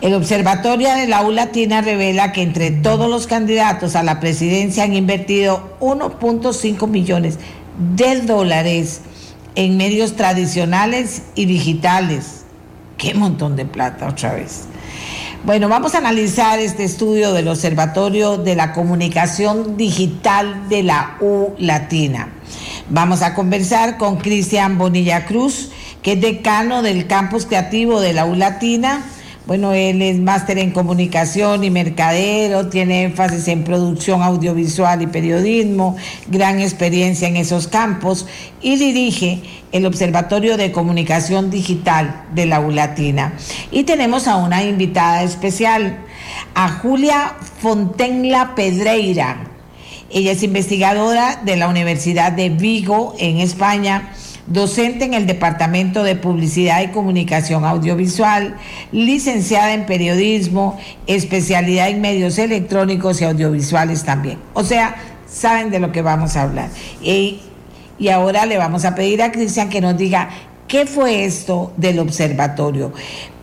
El Observatorio de la U Latina revela que entre todos los candidatos a la presidencia han invertido 1.5 millones de dólares en medios tradicionales y digitales. Qué montón de plata otra vez. Bueno, vamos a analizar este estudio del Observatorio de la Comunicación Digital de la U Latina. Vamos a conversar con Cristian Bonilla Cruz, que es decano del campus creativo de la U Latina bueno, él es máster en comunicación y mercadero, tiene énfasis en producción audiovisual y periodismo, gran experiencia en esos campos y dirige el Observatorio de Comunicación Digital de la ULATINA. Y tenemos a una invitada especial, a Julia Fontenla Pedreira. Ella es investigadora de la Universidad de Vigo en España docente en el Departamento de Publicidad y Comunicación Audiovisual, licenciada en Periodismo, especialidad en medios electrónicos y audiovisuales también. O sea, saben de lo que vamos a hablar. Y, y ahora le vamos a pedir a Cristian que nos diga qué fue esto del observatorio.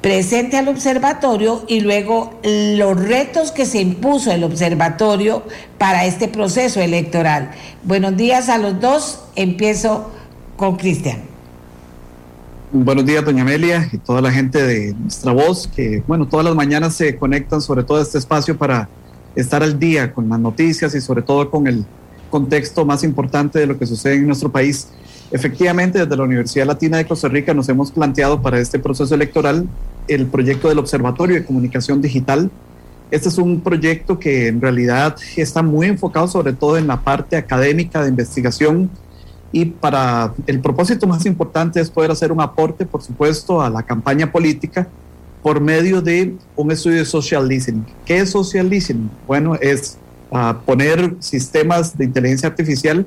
Presente al observatorio y luego los retos que se impuso el observatorio para este proceso electoral. Buenos días a los dos. Empiezo con Cristian.
Buenos días, doña Amelia, y toda la gente de nuestra voz, que, bueno, todas las mañanas se conectan sobre todo este espacio para estar al día con las noticias y sobre todo con el contexto más importante de lo que sucede en nuestro país. Efectivamente, desde la Universidad Latina de Costa Rica nos hemos planteado para este proceso electoral el proyecto del Observatorio de Comunicación Digital. Este es un proyecto que en realidad está muy enfocado sobre todo en la parte académica de investigación y para el propósito más importante es poder hacer un aporte, por supuesto, a la campaña política por medio de un estudio de social listening. ¿Qué es social listening? Bueno, es uh, poner sistemas de inteligencia artificial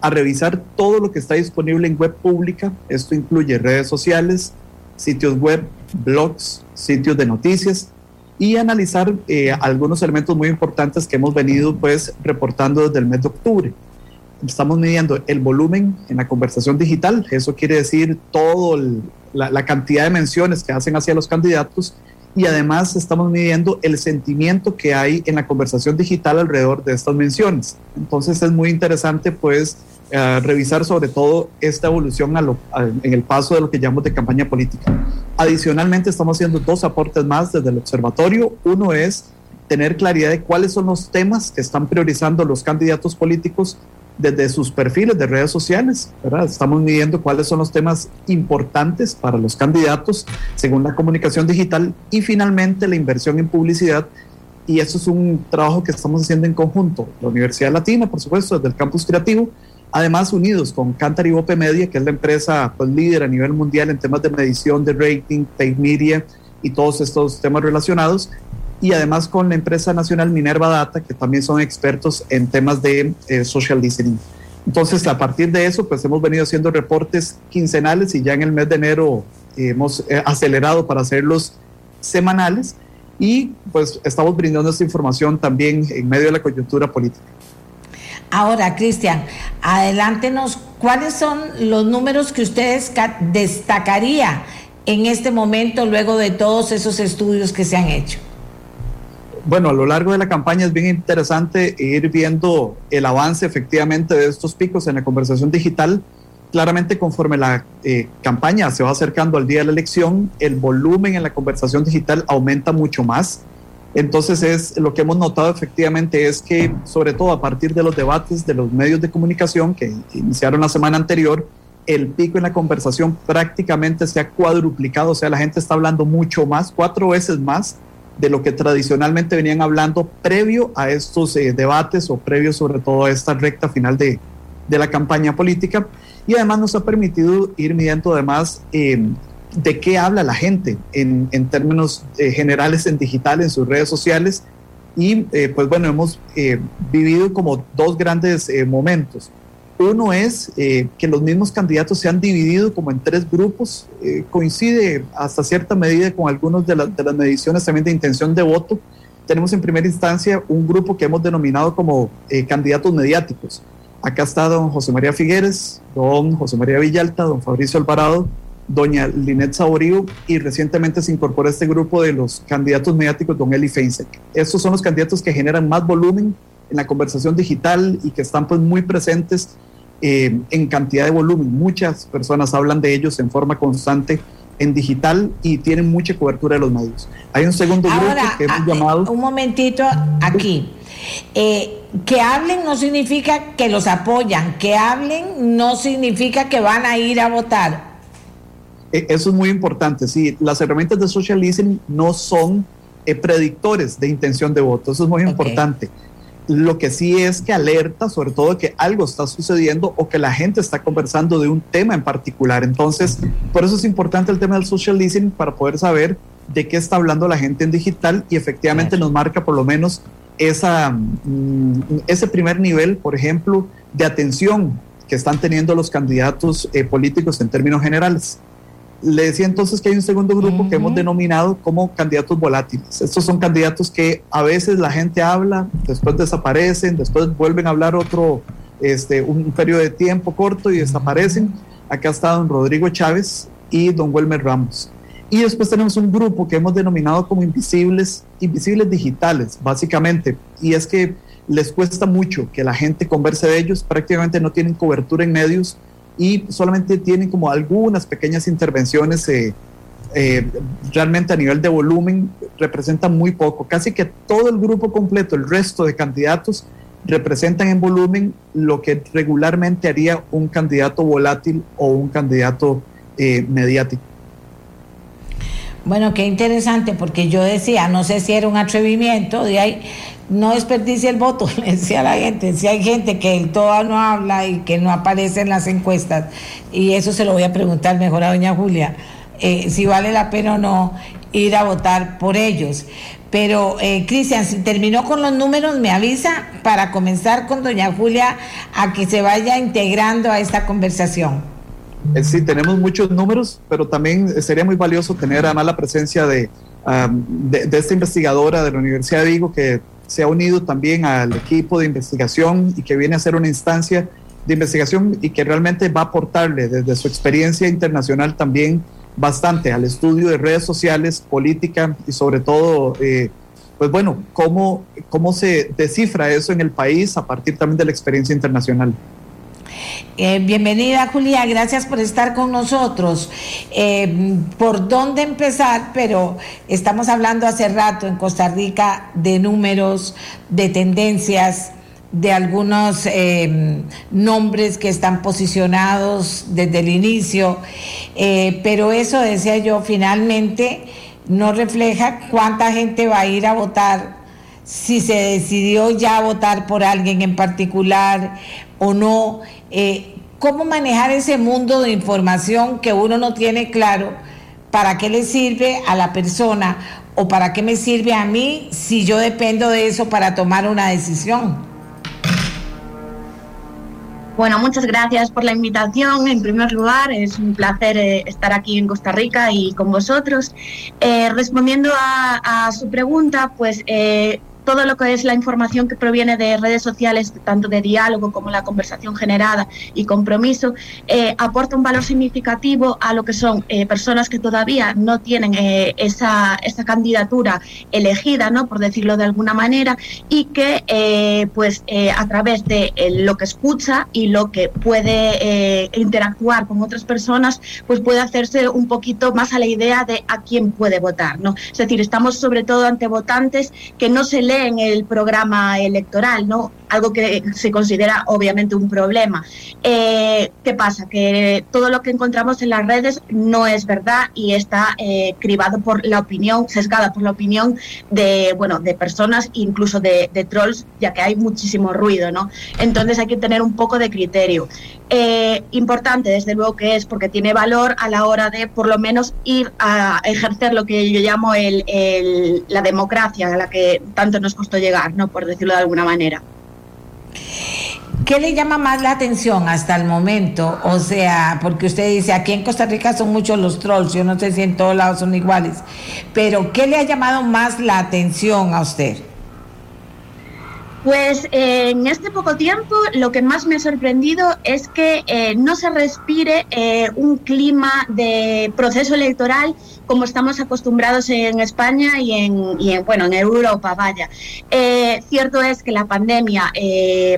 a revisar todo lo que está disponible en web pública. Esto incluye redes sociales, sitios web, blogs, sitios de noticias y analizar eh, algunos elementos muy importantes que hemos venido pues reportando desde el mes de octubre. Estamos midiendo el volumen en la conversación digital, eso quiere decir toda la, la cantidad de menciones que hacen hacia los candidatos y además estamos midiendo el sentimiento que hay en la conversación digital alrededor de estas menciones. Entonces es muy interesante pues uh, revisar sobre todo esta evolución a lo, a, en el paso de lo que llamamos de campaña política. Adicionalmente estamos haciendo dos aportes más desde el observatorio. Uno es tener claridad de cuáles son los temas que están priorizando los candidatos políticos desde sus perfiles de redes sociales. Estamos midiendo cuáles son los temas importantes para los candidatos según la comunicación digital y finalmente la inversión en publicidad. Y eso es un trabajo que estamos haciendo en conjunto. La Universidad Latina, por supuesto, desde el campus creativo, además unidos con Cantar y Ope Media, que es la empresa pues, líder a nivel mundial en temas de medición, de rating, paid media y todos estos temas relacionados y además con la empresa nacional Minerva Data, que también son expertos en temas de eh, social listening. Entonces, a partir de eso, pues hemos venido haciendo reportes quincenales y ya en el mes de enero hemos eh, acelerado para hacerlos semanales y pues estamos brindando esta información también en medio de la coyuntura política.
Ahora, Cristian, adelántenos, ¿cuáles son los números que ustedes destacaría en este momento luego de todos esos estudios que se han hecho?
Bueno, a lo largo de la campaña es bien interesante ir viendo el avance efectivamente de estos picos en la conversación digital. Claramente conforme la eh, campaña se va acercando al día de la elección, el volumen en la conversación digital aumenta mucho más. Entonces es lo que hemos notado efectivamente es que sobre todo a partir de los debates de los medios de comunicación que iniciaron la semana anterior, el pico en la conversación prácticamente se ha cuadruplicado, o sea, la gente está hablando mucho más, cuatro veces más de lo que tradicionalmente venían hablando previo a estos eh, debates o previo sobre todo a esta recta final de, de, la campaña política y además nos ha permitido ir midiendo además eh, de qué habla la gente en, en términos eh, generales en digital, en sus redes sociales y eh, pues bueno, hemos vivido como dos grandes momentos. Uno es eh, que los mismos candidatos se han dividido como en tres grupos, eh, coincide hasta cierta medida con algunas de, la, de, las mediciones también de intención de voto. Tenemos en primera instancia un grupo que hemos denominado como eh, candidatos mediáticos. Acá está don José María Figueres, don José María Villalta, don Fabricio Alvarado, doña Linet Saborío y recientemente se incorpora este grupo de los candidatos mediáticos, don Eli Feinsek. Estos son los candidatos que generan más volumen en la conversación digital y que están pues muy presentes eh, en cantidad de volumen. Muchas personas hablan de ellos en forma constante en digital y tienen mucha cobertura de los medios. Hay un segundo
Ahora,
grupo que hemos
a,
llamado...
Un momentito aquí. Eh, que hablen no significa que los apoyan, que hablen no significa que van a ir a votar.
Eh, eso es muy importante, sí. Las herramientas de social listening no son eh, predictores de intención de voto, eso es muy okay. importante lo que sí es que alerta sobre todo que algo está sucediendo o que la gente está conversando de un tema en particular. Entonces, por eso es importante el tema del social listening para poder saber de qué está hablando la gente en digital y efectivamente nos marca por lo menos esa, mm, ese primer nivel, por ejemplo, de atención que están teniendo los candidatos eh, políticos en términos generales. Le decía entonces que hay un segundo grupo uh -huh. que hemos denominado como candidatos volátiles. Estos son candidatos que a veces la gente habla, después desaparecen, después vuelven a hablar otro, este, un periodo de tiempo corto y desaparecen. Acá está don Rodrigo Chávez y don Welmer Ramos. Y después tenemos un grupo que hemos denominado como invisibles, invisibles digitales, básicamente. Y es que les cuesta mucho que la gente converse de ellos, prácticamente no tienen cobertura en medios y solamente tienen como algunas pequeñas intervenciones eh, eh, realmente a nivel de volumen representa muy poco. Casi que todo el grupo completo, el resto de candidatos, representan en volumen lo que regularmente haría un candidato volátil o un candidato eh, mediático.
Bueno, qué interesante, porque yo decía, no sé si era un atrevimiento, de ahí no desperdicie el voto, le decía la gente, si hay gente que todo no habla y que no aparece en las encuestas, y eso se lo voy a preguntar mejor a doña Julia, eh, si vale la pena o no ir a votar por ellos. Pero, eh, Cristian, si terminó con los números, me avisa para comenzar con doña Julia a que se vaya integrando a esta conversación.
Eh, sí, tenemos muchos números, pero también sería muy valioso tener además la presencia de, de, esta investigadora de la Universidad de Vigo que se ha unido también al equipo de investigación y que viene a ser una instancia de investigación y que realmente va a aportarle desde su experiencia internacional también bastante al estudio de redes sociales, política y sobre todo, eh, pues bueno, cómo, cómo se descifra eso en el país a partir también de la experiencia internacional.
Eh, bienvenida Julia, gracias por estar con nosotros. Eh, ¿Por dónde empezar? Pero estamos hablando hace rato en Costa Rica de números, de tendencias, de algunos eh, nombres que están posicionados desde el inicio, pero eso, decía yo, finalmente no refleja cuánta gente va a ir a votar si se decidió ya votar por alguien en particular o no. Eh, ¿Cómo manejar ese mundo de información que uno no tiene claro? ¿Para qué le sirve a la persona o para qué me sirve a mí si yo dependo de eso para tomar una decisión?
Bueno, muchas gracias por la invitación. En primer lugar, es un placer eh, estar aquí en Costa Rica y con vosotros. Eh, respondiendo a, su pregunta, pues todo lo que es la información que proviene de redes sociales, tanto de diálogo como la conversación generada y compromiso, eh, aporta un valor significativo a lo que son eh, personas que todavía no tienen eh, esa, esa, candidatura elegida, ¿no? por decirlo de alguna manera, y que pues a través de lo que escucha y lo que puede interactuar con otras personas, pues puede hacerse un poquito más a la idea de a quién puede votar. ¿no? Es decir, estamos sobre todo ante votantes que no se leen en el programa electoral, ¿no? Algo que se considera obviamente un problema. Eh, ¿Qué pasa? Que todo lo que encontramos en las redes no es verdad y está eh, cribado por la opinión, sesgada por la opinión de, bueno, de personas, incluso de, trolls, ya que hay muchísimo ruido, ¿no? Entonces hay que tener un poco de criterio. Eh, importante, desde luego que es porque tiene valor a la hora de por lo menos ir a ejercer lo que yo llamo el, la democracia, a la que tanto nos costó llegar, ¿no? por decirlo de alguna manera.
¿Qué le llama más la atención hasta el momento? O sea, porque usted dice, aquí en Costa Rica son muchos los trolls, yo no sé si en todos lados son iguales, pero ¿qué le ha llamado más la atención a usted?
Pues eh, en este poco tiempo lo que más me ha sorprendido es que eh, no se respire eh, un clima de proceso electoral como estamos acostumbrados en España y en, bueno en Europa vaya. Cierto es que la pandemia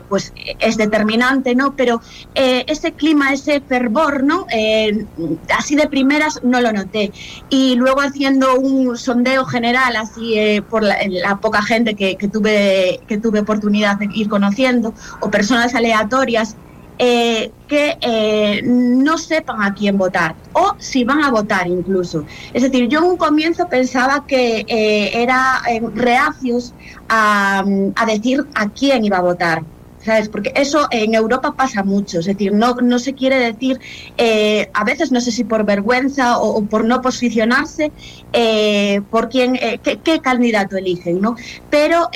pues es determinante no pero ese clima ese fervor no así de primeras no lo noté. Y luego haciendo un sondeo general así por la, poca gente que, tuve que tuve por oportunidad de ir conociendo o personas aleatorias eh, que eh, no sepan a quién votar o si van a votar incluso. Es decir, yo en un comienzo pensaba que eh, era reacios a, a, decir a quién iba a votar. ¿Sabes? Porque eso en Europa pasa mucho, es decir, no, no se quiere decir, a veces no sé si por vergüenza o, por no posicionarse, por quién, qué, qué, candidato eligen, ¿no? Pero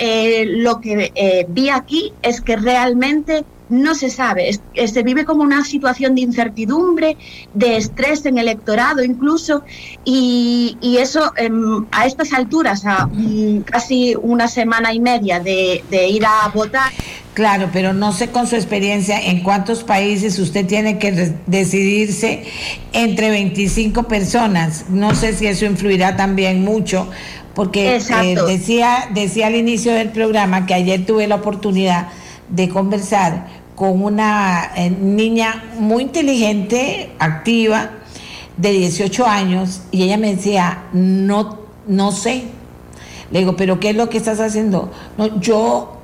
lo que vi aquí es que realmente no se sabe, se vive como una situación de incertidumbre, de estrés en el electorado incluso, y, eso em, a estas alturas, a mm, casi una semana y media de, ir a votar.
Claro, pero no sé con su experiencia en cuántos países usted tiene que decidirse entre 25 personas. No sé si eso influirá también mucho, porque eh, decía, decía al inicio del programa que ayer tuve la oportunidad de conversar con una eh, niña muy inteligente, activa, de 18 años, y ella me decía, no, no sé. Le digo, pero ¿qué es lo que estás haciendo? No, yo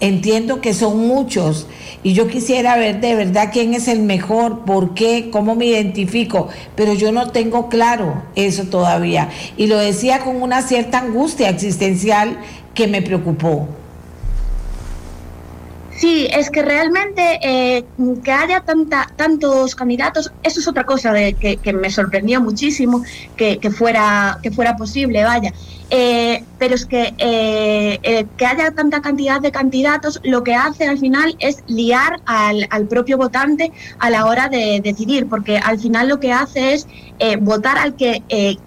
entiendo que son muchos y yo quisiera ver de verdad quién es el mejor, por qué, cómo me identifico, pero yo no tengo claro eso todavía. Y lo decía con una cierta angustia existencial que me preocupó.
Sí, es que realmente eh, que haya tanta, tantos candidatos, eso es otra cosa de que, me sorprendió muchísimo que, fuera, que fuera posible, vaya. Eh, pero es que eh, que haya tanta cantidad de candidatos lo que hace al final es liar al, al propio votante a la hora de decidir, porque al final lo que hace es votar al que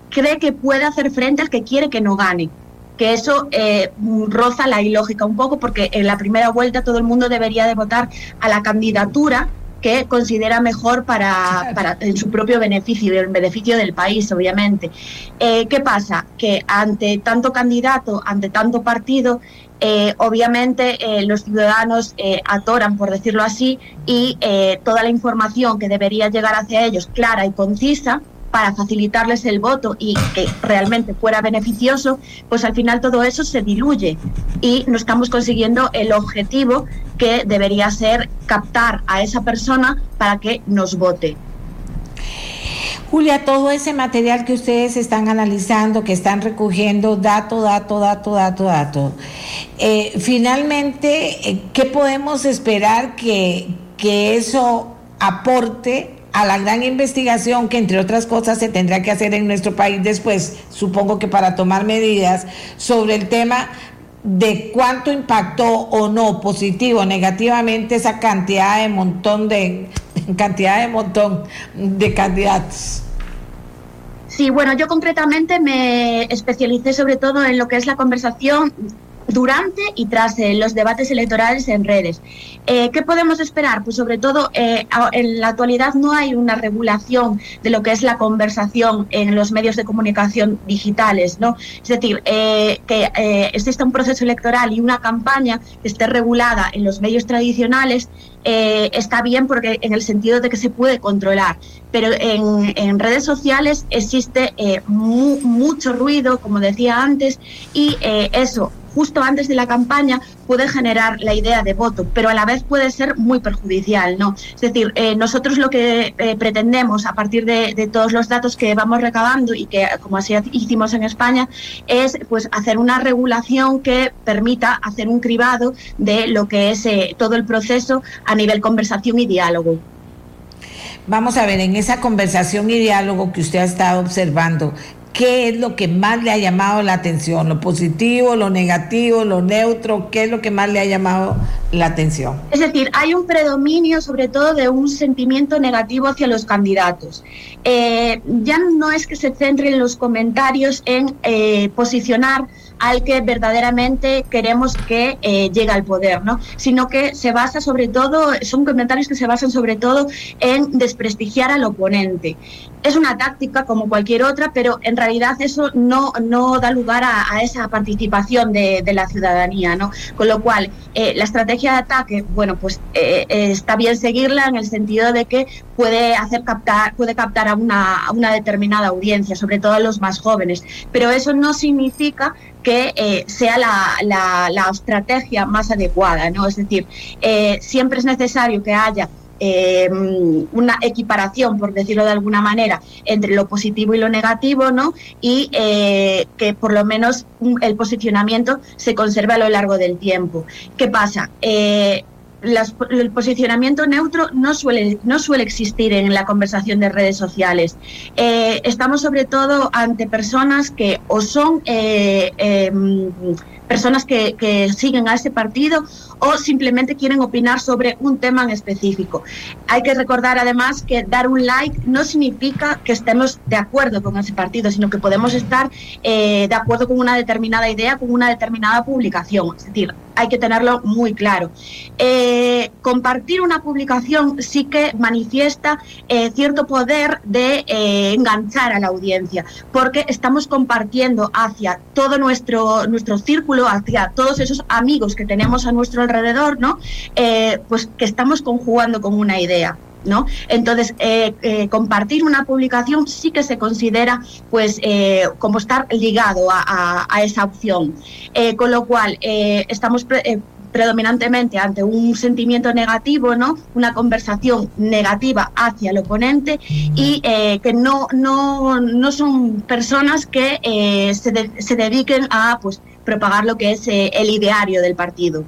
cree que puede hacer frente al que quiere que no gane que eso eh, roza la ilógica un poco porque en la primera vuelta todo el mundo debería de votar a la candidatura que considera mejor para, para en su propio beneficio y el beneficio del país, obviamente. Eh, ¿Qué pasa? Que ante tanto candidato, ante tanto partido, eh, obviamente los ciudadanos atoran, por decirlo así, y toda la información que debería llegar hacia ellos, clara y concisa, para facilitarles el voto y que realmente fuera beneficioso, pues al final todo eso se diluye y no estamos consiguiendo el objetivo que debería ser captar a esa persona para que nos vote.
Julia, todo ese material que ustedes están analizando, que están recogiendo, dato, dato, dato, dato, dato. Eh, finalmente, eh, ¿qué podemos esperar que, que eso aporte a la gran investigación que entre otras cosas se tendrá que hacer en nuestro país después, supongo que para tomar medidas sobre el tema de cuánto impactó o no positivo o negativamente esa cantidad de montón de cantidad de montón de candidatos.
Sí, bueno, yo concretamente me especialicé sobre todo en lo que es la conversación durante y tras eh, los debates electorales en redes. Eh, ¿Qué podemos esperar? Pues sobre todo, eh, en la actualidad no hay una regulación de lo que es la conversación en los medios de comunicación digitales, ¿no? Es decir, que exista un proceso electoral y una campaña que esté regulada en los medios tradicionales está bien porque en el sentido de que se puede controlar, pero en, redes sociales existe mucho ruido, como decía antes, y eso justo antes de la campaña puede generar la idea de voto, pero a la vez puede ser muy perjudicial, ¿no? Es decir, eh, nosotros lo que eh, pretendemos a partir de, todos los datos que vamos recabando y que, como así hicimos en España, es pues hacer una regulación que permita hacer un cribado de lo que es eh, todo el proceso a nivel conversación y diálogo.
Vamos a ver, en esa conversación y diálogo que usted ha estado observando, ¿Qué es lo que más le ha llamado la atención? ¿Lo positivo, lo negativo, lo neutro? ¿Qué es lo que más le ha llamado la atención?
Es decir, hay un predominio sobre todo de un sentimiento negativo hacia los candidatos. Eh, ya no es que se centren los comentarios en eh, posicionar al que verdaderamente queremos que eh, llegue al poder, ¿no? Sino que se basa sobre todo, son comentarios que se basan sobre todo en desprestigiar al oponente. Es una táctica como cualquier otra, pero en realidad eso no, no da lugar a, esa participación de, la ciudadanía, ¿no? Con lo cual, eh, la estrategia de ataque, bueno, pues eh, está bien seguirla en el sentido de que puede hacer captar, puede captar a una, a una determinada audiencia, sobre todo a los más jóvenes, pero eso no significa que eh, sea la, estrategia más adecuada, ¿no? Es decir, eh, siempre es necesario que haya eh, una equiparación, por decirlo de alguna manera, entre lo positivo y lo negativo, ¿no? Y que por lo menos el posicionamiento se conserve a lo largo del tiempo. ¿Qué pasa? El posicionamiento neutro no suele, no suele existir en la conversación de redes sociales. Eh, estamos sobre todo ante personas que o son eh, em, personas que, siguen a ese partido o simplemente quieren opinar sobre un tema en específico. Hay que recordar además que dar un like no significa que estemos de acuerdo con ese partido, sino que podemos estar eh, de acuerdo con una determinada idea, con una determinada publicación. Es decir, hay que tenerlo muy claro. Eh, compartir una publicación sí que manifiesta eh, cierto poder de enganchar a la audiencia, porque estamos compartiendo hacia todo nuestro, nuestro círculo hacia todos esos amigos que tenemos a nuestro alrededor, ¿no? Eh, pues que estamos conjugando con una idea. ¿no? Entonces, eh, eh, compartir una publicación sí que se considera pues como estar ligado a, esa opción. con lo cual, estamos predominantemente ante un sentimiento negativo, ¿no? Una conversación negativa hacia el oponente y que no, no, no, son personas que se, se, dediquen a pues, propagar lo que es el ideario del partido.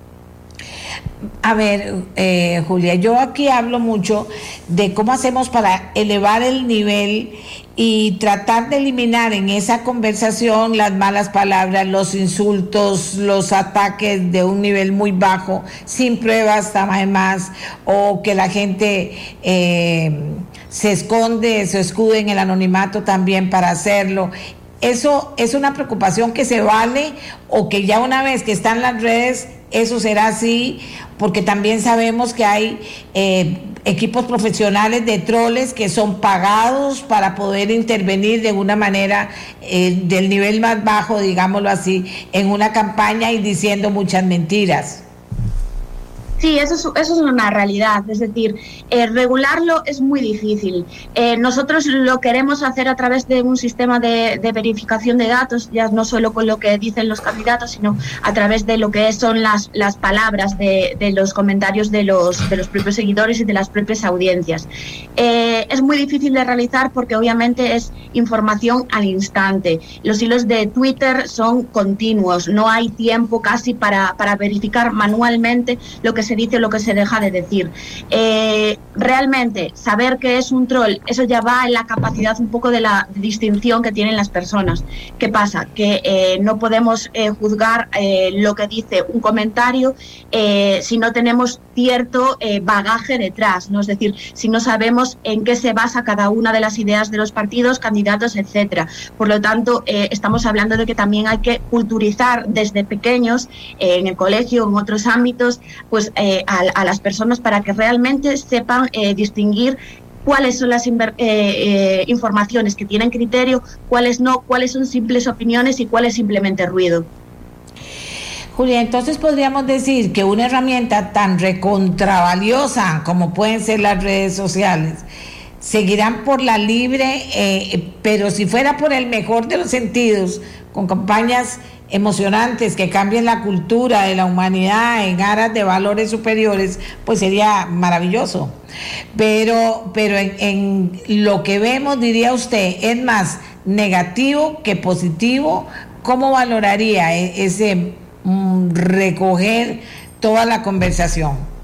A ver, eh, Julia, yo aquí hablo mucho de cómo hacemos para elevar el nivel y tratar de eliminar en esa conversación las malas palabras, los insultos, los ataques de un nivel muy bajo, sin pruebas además, o que la gente eh, se esconde, se escude en el anonimato también para hacerlo. ¿Eso es una preocupación que se vale o que ya una vez que están las redes, eso será así? Porque también sabemos que hay eh, equipos profesionales de troles que son pagados para poder intervenir de una manera eh, del nivel más bajo, digámoslo así, en una campaña y diciendo muchas mentiras.
Sí, eso es, eso es una realidad. Es decir, eh, regularlo es muy difícil. Eh, nosotros lo queremos hacer a través de un sistema de, verificación de datos, ya no solo con lo que dicen los candidatos, sino a través de lo que son las, palabras de, los comentarios de los, de los propios seguidores y de las propias audiencias. Eh, es muy difícil de realizar porque obviamente es información al instante. Los hilos de Twitter son continuos, no hay tiempo casi para, para verificar manualmente lo que se dice lo que se deja de decir. Eh, realmente, saber que es un troll, eso ya va en la capacidad un poco de la distinción que tienen las personas. ¿Qué pasa? Que eh, no podemos eh, juzgar lo que dice un comentario si no tenemos cierto bagaje detrás, ¿no? Es decir, si no sabemos en qué se basa cada una de las ideas de los partidos, candidatos, etcétera. Por lo tanto, estamos hablando de que también hay que culturizar desde pequeños, en el colegio, en otros ámbitos, pues eh, a, las personas para que realmente sepan eh, distinguir cuáles son las eh, informaciones que tienen criterio, cuáles no, cuáles son simples opiniones y cuál es simplemente ruido.
Julia, entonces podríamos decir que una herramienta tan recontravaliosa como pueden ser las redes sociales, seguirán por la libre, pero si fuera por el mejor de los sentidos, con campañas emocionantes que cambien la cultura de la humanidad en aras de valores superiores, pues sería maravilloso. Pero, pero en, lo que vemos, diría usted, es más negativo que positivo. ¿Cómo valoraría e, ese mm, recoger toda la conversación?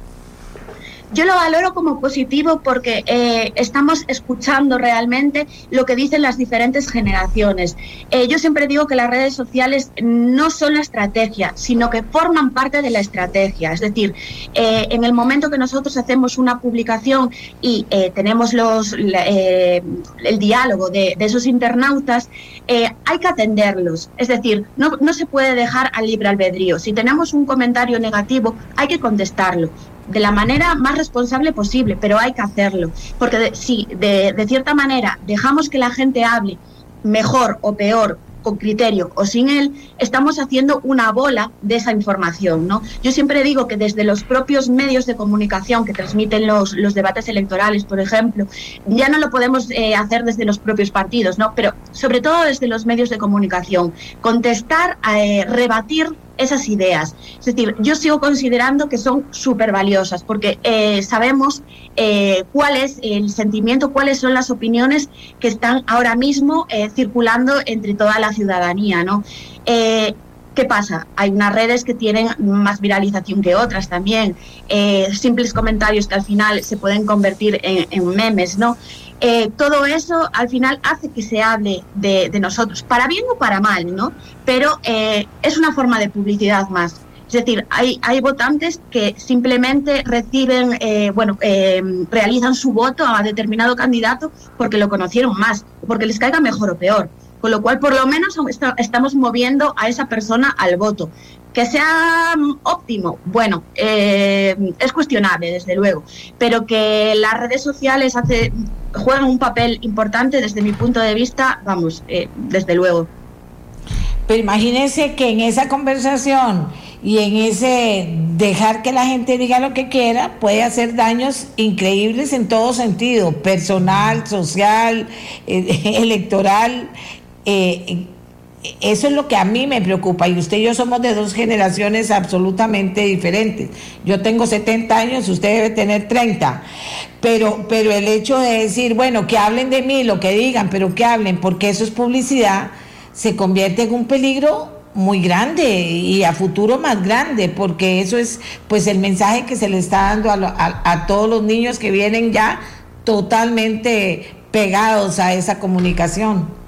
Yo lo valoro como positivo porque eh, estamos escuchando realmente lo que dicen las diferentes generaciones. Eh, yo siempre digo que las redes sociales no son la estrategia, sino que forman parte de la estrategia. Es decir, eh, en el momento que nosotros hacemos una publicación y tenemos el diálogo de, de esos internautas, hay que atenderlos. Es decir, no se puede dejar al libre albedrío. Si tenemos un comentario negativo, hay que contestarlo de la manera más responsable posible, pero hay que hacerlo. Porque si de, de cierta manera dejamos que la gente hable mejor o peor con criterio o sin él, estamos haciendo una bola de esa información. ¿no? Yo siempre digo que desde los propios medios de comunicación que transmiten los, los debates electorales, por ejemplo, ya no lo podemos eh, hacer desde los propios partidos, ¿no? pero sobre todo desde los medios de comunicación. Contestar, eh, rebatir esas ideas. Es decir, yo sigo considerando que son súper valiosas porque eh, sabemos eh, cuál es el sentimiento, cuáles son las opiniones que están ahora mismo eh, circulando entre toda la ciudadanía, ¿no? ¿Qué pasa? Hay unas redes que tienen más viralización que otras también. simples comentarios que al final se pueden convertir en, en memes, ¿no? Eh, todo eso al final hace que se hable de, nosotros, para bien o para mal, ¿no? Pero eh, es una forma de publicidad más. Es decir, hay, hay votantes que simplemente reciben, eh, bueno, realizan su voto a determinado candidato porque lo conocieron más, porque les caiga mejor o peor. Con lo cual, por lo menos estamos moviendo a esa persona al voto. Que sea mm, óptimo, bueno, es cuestionable, desde luego, pero que las redes sociales hace, juegan un papel importante desde mi punto de vista, vamos, eh, desde luego.
Pero imagínense que en esa conversación y en ese dejar que la gente diga lo que quiera puede hacer daños increíbles en todo sentido, personal, social, eh, electoral. Eh, eso es lo que a mí me preocupa y usted y yo somos de dos generaciones absolutamente diferentes. Yo tengo 70 años, usted debe tener 30. Pero, pero el hecho de decir, bueno, que hablen de mí, lo que digan, pero que hablen, porque eso es publicidad, se convierte en un peligro muy grande y a futuro más grande, porque eso es pues el mensaje que se le está dando a, a, todos los niños que vienen ya totalmente pegados a esa comunicación.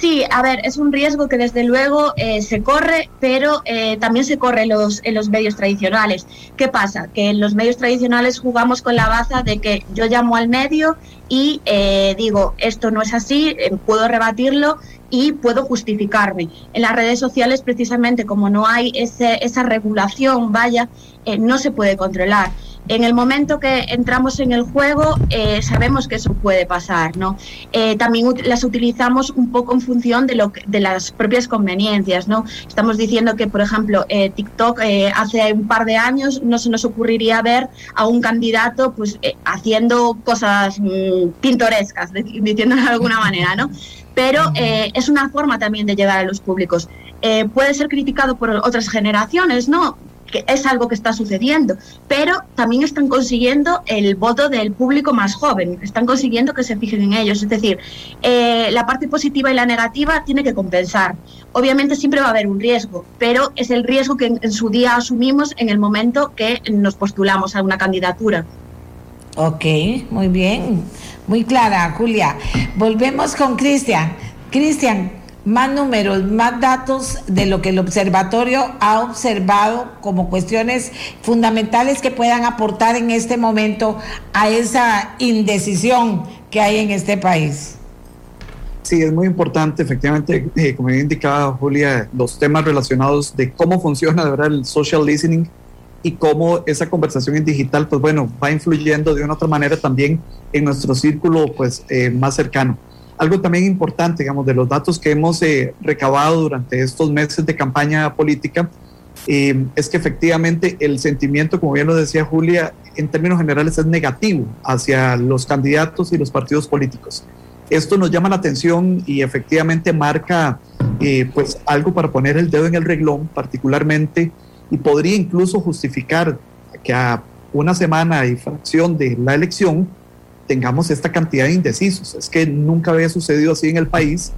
Sí, a ver, es un riesgo que desde luego eh, se corre, pero eh, también se corre los, en los medios tradicionales. ¿Qué pasa? Que en los medios tradicionales jugamos con la baza de que yo llamo al medio y eh, digo, esto no es así, puedo rebatirlo y puedo justificarme. En las redes sociales, precisamente, como no hay ese, esa regulación, vaya, no se puede controlar en el momento que entramos en el juego eh, sabemos que eso puede pasar, ¿no? Eh, también las utilizamos un poco en función de, lo de las propias conveniencias, ¿no? Estamos diciendo que, por ejemplo, eh, TikTok hace un par de años no se nos ocurriría ver a un candidato pues haciendo cosas mm, pintorescas, diciéndolo de alguna manera, ¿no? Pero es una forma también de llegar a los públicos. puede ser criticado por otras generaciones, ¿no? Que es algo que está sucediendo, pero también están consiguiendo el voto del público más joven, están consiguiendo que se fijen en ellos. Es decir, eh, la parte positiva y la negativa tiene que compensar. Obviamente siempre va a haber un riesgo, pero es el riesgo que en, su día asumimos en el momento que nos postulamos a una candidatura.
Ok, muy bien, muy clara, Julia. Volvemos con Cristian. Cristian, más números, más datos de lo que el observatorio ha observado como cuestiones fundamentales que puedan aportar en este momento a esa indecisión que hay en este país.
Sí, es muy importante, efectivamente, eh, como bien indicaba Julia, los temas relacionados de cómo funciona de verdad el social listening y cómo esa conversación en digital, pues bueno, va influyendo de una otra manera también en nuestro círculo pues eh, más cercano. Algo también importante, digamos, de los datos que hemos eh, recabado durante estos meses de campaña política, eh, es que efectivamente el sentimiento, como bien lo decía Julia, en términos generales es negativo hacia los candidatos y los partidos políticos. Esto nos llama la atención y efectivamente marca eh, pues algo para poner el dedo en el reglón, particularmente, y podría incluso justificar que a una semana y fracción de la elección, tengamos esta cantidad de indecisos. Es que nunca había sucedido así en el país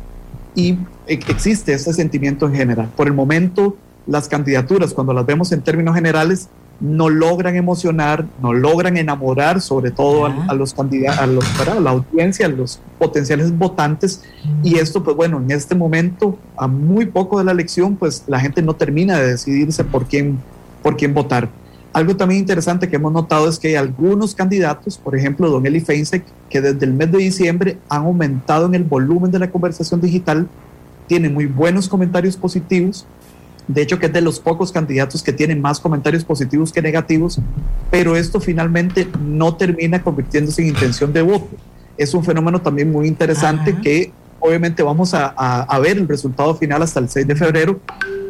y existe este sentimiento en general. Por el momento, las candidaturas, cuando las vemos en términos generales, no logran emocionar, no logran enamorar sobre todo a, los candidatos, a, los, a la audiencia, a los potenciales votantes. Y esto, pues bueno, en este momento, a muy poco de la elección, pues la gente no termina de decidirse por quién, por quién votar. Algo también interesante que hemos notado es que hay algunos candidatos, por ejemplo, Don Eli Feinsek, que desde el mes de diciembre han aumentado en el volumen de la conversación digital, tiene muy buenos comentarios positivos, de hecho que es de los pocos candidatos que tienen más comentarios positivos que negativos, pero esto finalmente no termina convirtiéndose en intención de voto. Es un fenómeno también muy interesante que obviamente vamos a, a, ver el resultado final hasta el 6 de febrero,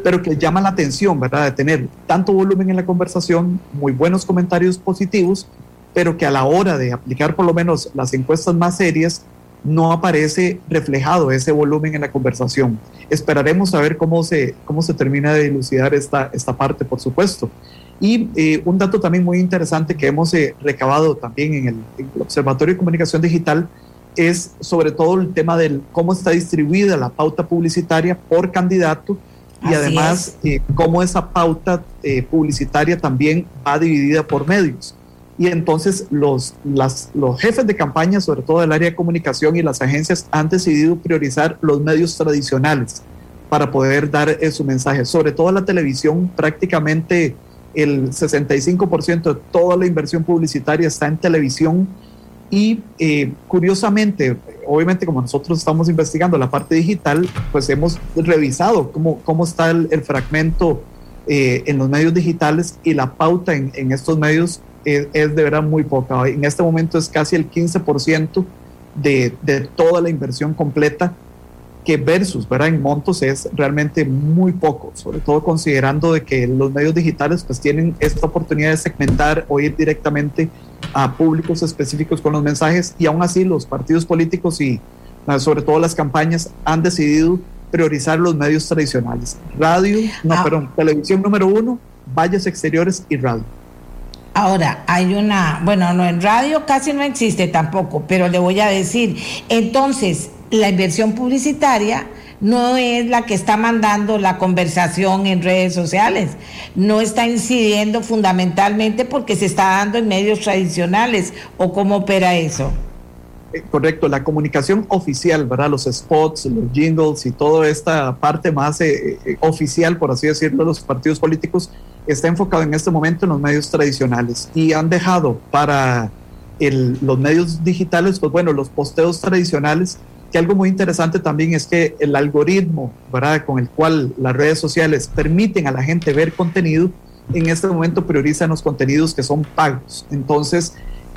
pero que llama la atención, ¿verdad? De tener tanto volumen en la conversación, muy buenos comentarios positivos, pero que a la hora de aplicar por lo menos las encuestas más serias, no aparece reflejado ese volumen en la conversación. Esperaremos a ver cómo se, cómo se termina de dilucidar esta, esta parte, por supuesto. Y eh, un dato también muy interesante que hemos eh, recabado también en el, en el Observatorio de Comunicación Digital es sobre todo el tema del cómo está distribuida la pauta publicitaria por candidato y además eh, cómo esa pauta eh, publicitaria también va dividida por medios. Y entonces los, las, los jefes de campaña, sobre todo del área de comunicación y las agencias, han decidido priorizar los medios tradicionales para poder dar eh, su mensaje. Sobre todo la televisión, prácticamente el 65% de toda la inversión publicitaria está en televisión y eh, curiosamente, obviamente como nosotros estamos investigando la parte digital, pues hemos revisado cómo, cómo está el, fragmento eh, en los medios digitales y la pauta en, en estos medios es, es, de verdad muy poca. En este momento es casi el 15% de, de toda la inversión completa que versus, ¿verdad? En montos es realmente muy poco, sobre todo considerando de que los medios digitales pues tienen esta oportunidad de segmentar o ir directamente a públicos específicos con los mensajes y aún así los partidos políticos y ah, sobre todo las campañas han decidido priorizar los medios tradicionales. Radio, no,
Ah.
perdón, televisión número uno, valles exteriores y radio.
Ahora, hay una, bueno, no, en radio casi no existe tampoco, pero le voy a decir, entonces, la inversión publicitaria no es la que está mandando la conversación en redes sociales, no está incidiendo fundamentalmente porque se está dando en medios tradicionales, o cómo opera eso.
Eh, Correcto, la comunicación oficial, ¿verdad? Los spots, los jingles y toda esta parte más eh, eh, oficial, por así decirlo, de los partidos políticos, está enfocado en este momento en los medios tradicionales y han dejado para los medios digitales, pues bueno, los posteos tradicionales, que algo muy interesante también es que el algoritmo, ¿verdad? Con el cual las redes sociales permiten a la gente ver contenido, en este momento priorizan los contenidos que son pagos. Entonces,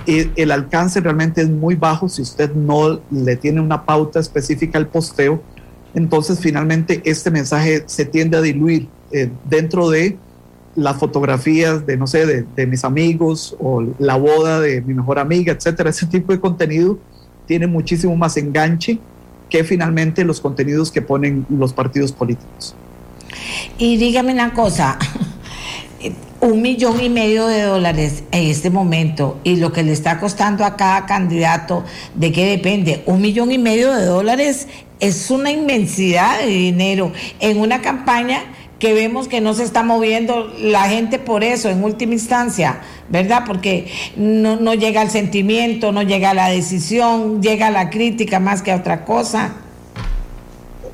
eh, el alcance realmente es muy bajo si usted no le tiene una pauta específica al posteo. Entonces, finalmente, este mensaje se tiende a diluir eh, dentro de las fotografías de, no sé, de, de mis amigos o la boda de mi mejor amiga, etcétera. Ese tipo de contenido tiene muchísimo más enganche que finalmente los contenidos que ponen los partidos políticos.
Y dígame una cosa, un millón y medio de dólares en este momento y lo que le está costando a cada candidato, ¿de qué depende? Un millón y medio de dólares es una inmensidad de dinero en una campaña que vemos que no se está moviendo la gente por eso, en última instancia, ¿verdad? Porque no, no llega al sentimiento, no llega la decisión, llega la crítica más que a otra cosa.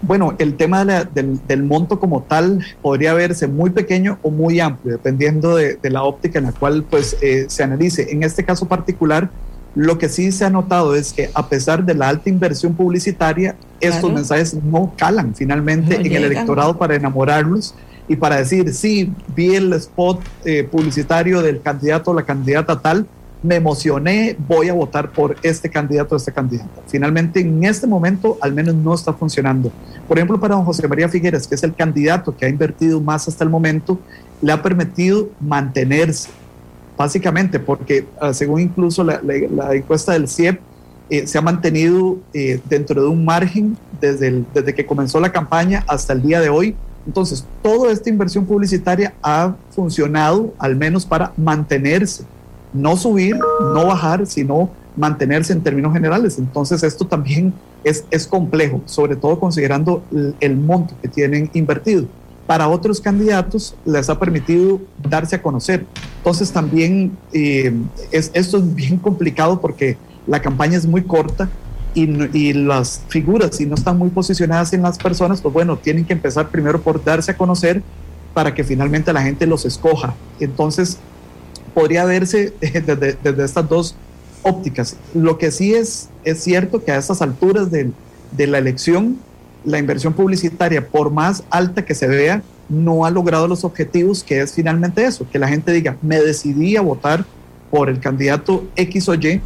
Bueno, el tema del, monto como tal podría verse muy pequeño o muy amplio, dependiendo de, de la óptica en la cual pues, eh, se analice. En este caso particular, lo que sí se ha notado es que a pesar de la alta inversión publicitaria, estos
Claro.
mensajes no calan finalmente
No
en el
llegan.
electorado para enamorarlos y para decir, sí, vi el spot eh, publicitario del candidato o la candidata tal, me emocioné, voy a votar por este candidato o esta candidata. Finalmente, en este momento, al menos no está funcionando. Por ejemplo, para don José María Figueres, que es el candidato que ha invertido más hasta el momento, le ha permitido mantenerse, básicamente, porque ah, según incluso la, encuesta del CIEP, eh, se ha mantenido eh, dentro de un margen desde, que comenzó la campaña hasta el día de hoy. Entonces, toda esta inversión publicitaria ha funcionado al menos para mantenerse, no subir, no bajar, sino mantenerse en términos generales. Entonces, esto también es, es complejo, sobre todo considerando el, el monto que tienen invertido. Para otros candidatos les ha permitido darse a conocer. Entonces, también eh, es, esto es bien complicado porque la campaña es muy corta y, las figuras, si no están muy posicionadas en las personas, pues bueno, tienen que empezar primero por darse a conocer para que finalmente la gente los escoja. Entonces, podría verse desde, desde estas dos ópticas. Lo que sí es, es cierto que a estas alturas de, de la elección, la inversión publicitaria, por más alta que se vea, no ha logrado los objetivos, que es finalmente eso, que la gente diga, me decidí a votar por el candidato X o Y,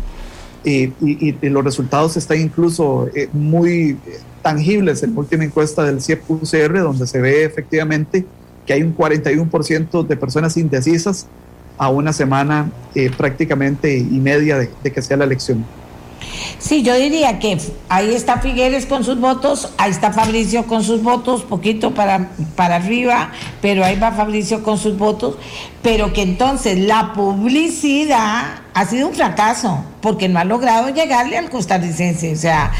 y, los resultados están incluso eh, muy eh, tangibles en la última encuesta del CIEP-UCR, donde se ve efectivamente que hay un 41% de personas indecisas a una semana eh, prácticamente y media de que sea la elección.
Sí, yo diría que ahí está Figueres con sus votos, ahí está Fabricio con sus votos, poquito para, para arriba, pero ahí va Fabricio con sus votos, pero que entonces la publicidad ha sido un fracaso, porque no ha logrado llegarle al costarricense. O sea,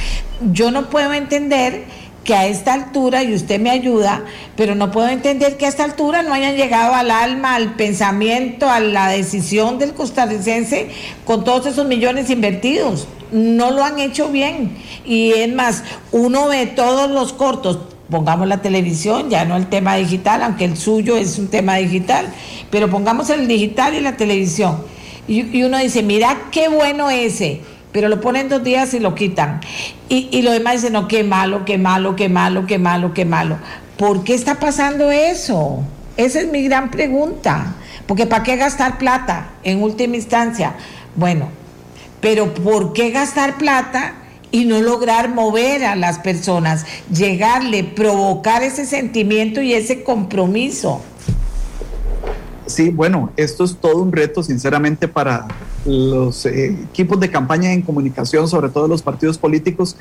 yo no puedo entender que a esta altura, y usted me ayuda, pero no puedo entender que a esta altura no hayan llegado al alma, al pensamiento, a la decisión del costarricense con todos esos millones invertidos. No lo han hecho bien. Y es más, uno ve todos los cortos, pongamos la televisión, ya no el tema digital, aunque el suyo es un tema digital, pero pongamos el digital y la televisión. Y, uno dice, mira qué bueno ese pero lo ponen dos días y lo quitan. Y, y lo demás dicen, no, qué malo, qué malo, qué malo, qué malo, qué malo. ¿Por qué está pasando eso? Esa es mi gran pregunta. Porque ¿para qué gastar plata en última instancia? Bueno, pero ¿por qué gastar plata y no lograr mover a las personas, llegarle, provocar ese sentimiento y ese compromiso.
Sí, bueno, esto es todo un reto, sinceramente, para los eh, equipos de campaña en comunicación, sobre todo los partidos políticos,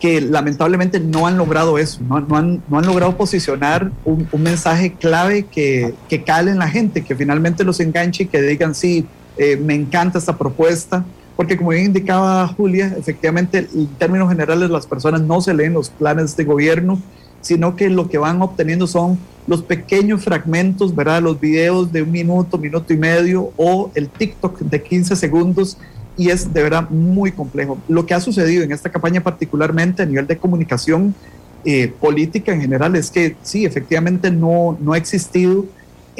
que lamentablemente no han logrado eso, no, han, logrado posicionar un, mensaje clave que, que, cale en la gente, que finalmente los enganche y que digan, sí, eh, me encanta esta propuesta, porque como bien indicaba Julia, efectivamente en términos generales las personas no se leen los planes de gobierno, sino que lo que van obteniendo son los pequeños fragmentos, ¿verdad? Los videos de un minuto, minuto y medio o el TikTok de 15 segundos y es de verdad muy complejo. Lo que ha sucedido en esta campaña particularmente a nivel de comunicación eh, política en general es que sí, efectivamente no, no ha existido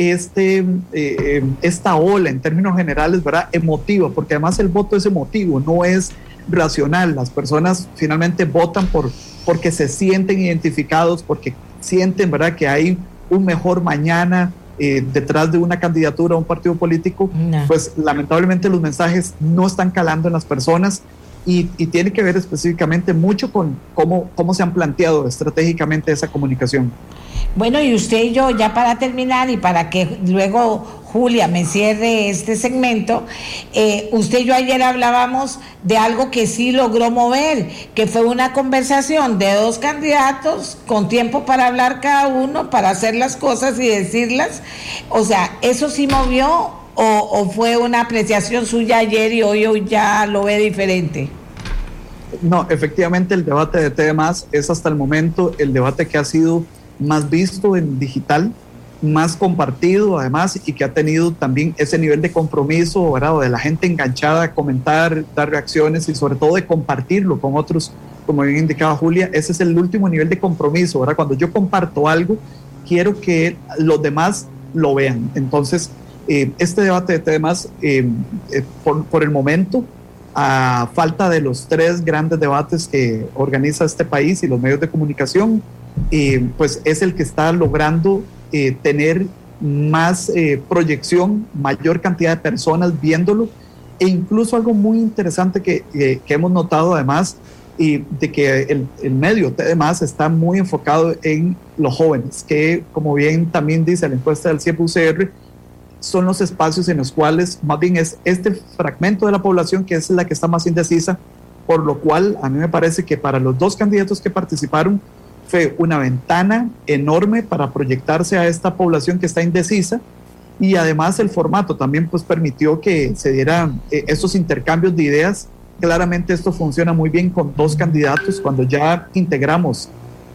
este, eh, eh, esta ola en términos generales, ¿verdad? Emotiva, porque además el voto es emotivo, no es racional. Las personas finalmente votan por, porque se sienten identificados, porque sienten, ¿verdad?, que hay un mejor mañana eh, detrás de una candidatura a un partido político, pues lamentablemente los mensajes no están calando en las personas y, y, tiene que ver específicamente mucho con cómo, cómo se han planteado estratégicamente esa comunicación.
Bueno, y usted y yo, ya para terminar y para que luego Julia me cierre este segmento, eh, usted y yo ayer hablábamos de algo que sí logró mover, que fue una conversación de dos candidatos con tiempo para hablar cada uno, para hacer las cosas y decirlas. O sea, ¿eso sí movió o, fue una apreciación suya ayer y hoy, hoy ya lo ve diferente?
No, efectivamente el debate de temas es hasta el momento el debate que ha sido más visto en digital, más compartido además y que ha tenido también ese nivel de compromiso, ¿verdad? de la gente enganchada a comentar, dar reacciones y sobre todo de compartirlo con otros, como bien indicaba Julia, ese es el último nivel de compromiso, ¿verdad? Cuando yo comparto algo, quiero que los demás lo vean. Entonces, eh, este debate de temas, eh, eh, por, por el momento, a falta de los tres grandes debates que organiza este país y los medios de comunicación, pues es el que está logrando eh, tener más eh, proyección, mayor cantidad de personas viéndolo. E incluso algo muy interesante que, hemos notado además y de que el, el, medio además está muy enfocado en los jóvenes, que como bien también dice la encuesta del CIEP-UCR, son los espacios en los cuales más bien es este fragmento de la población que es la que está más indecisa, por lo cual a mí me parece que para los dos candidatos que participaron fue una ventana enorme para proyectarse a esta población que está indecisa y además el formato también pues permitió que se dieran eh, estos intercambios de ideas. Claramente esto funciona muy bien con dos candidatos. Cuando ya integramos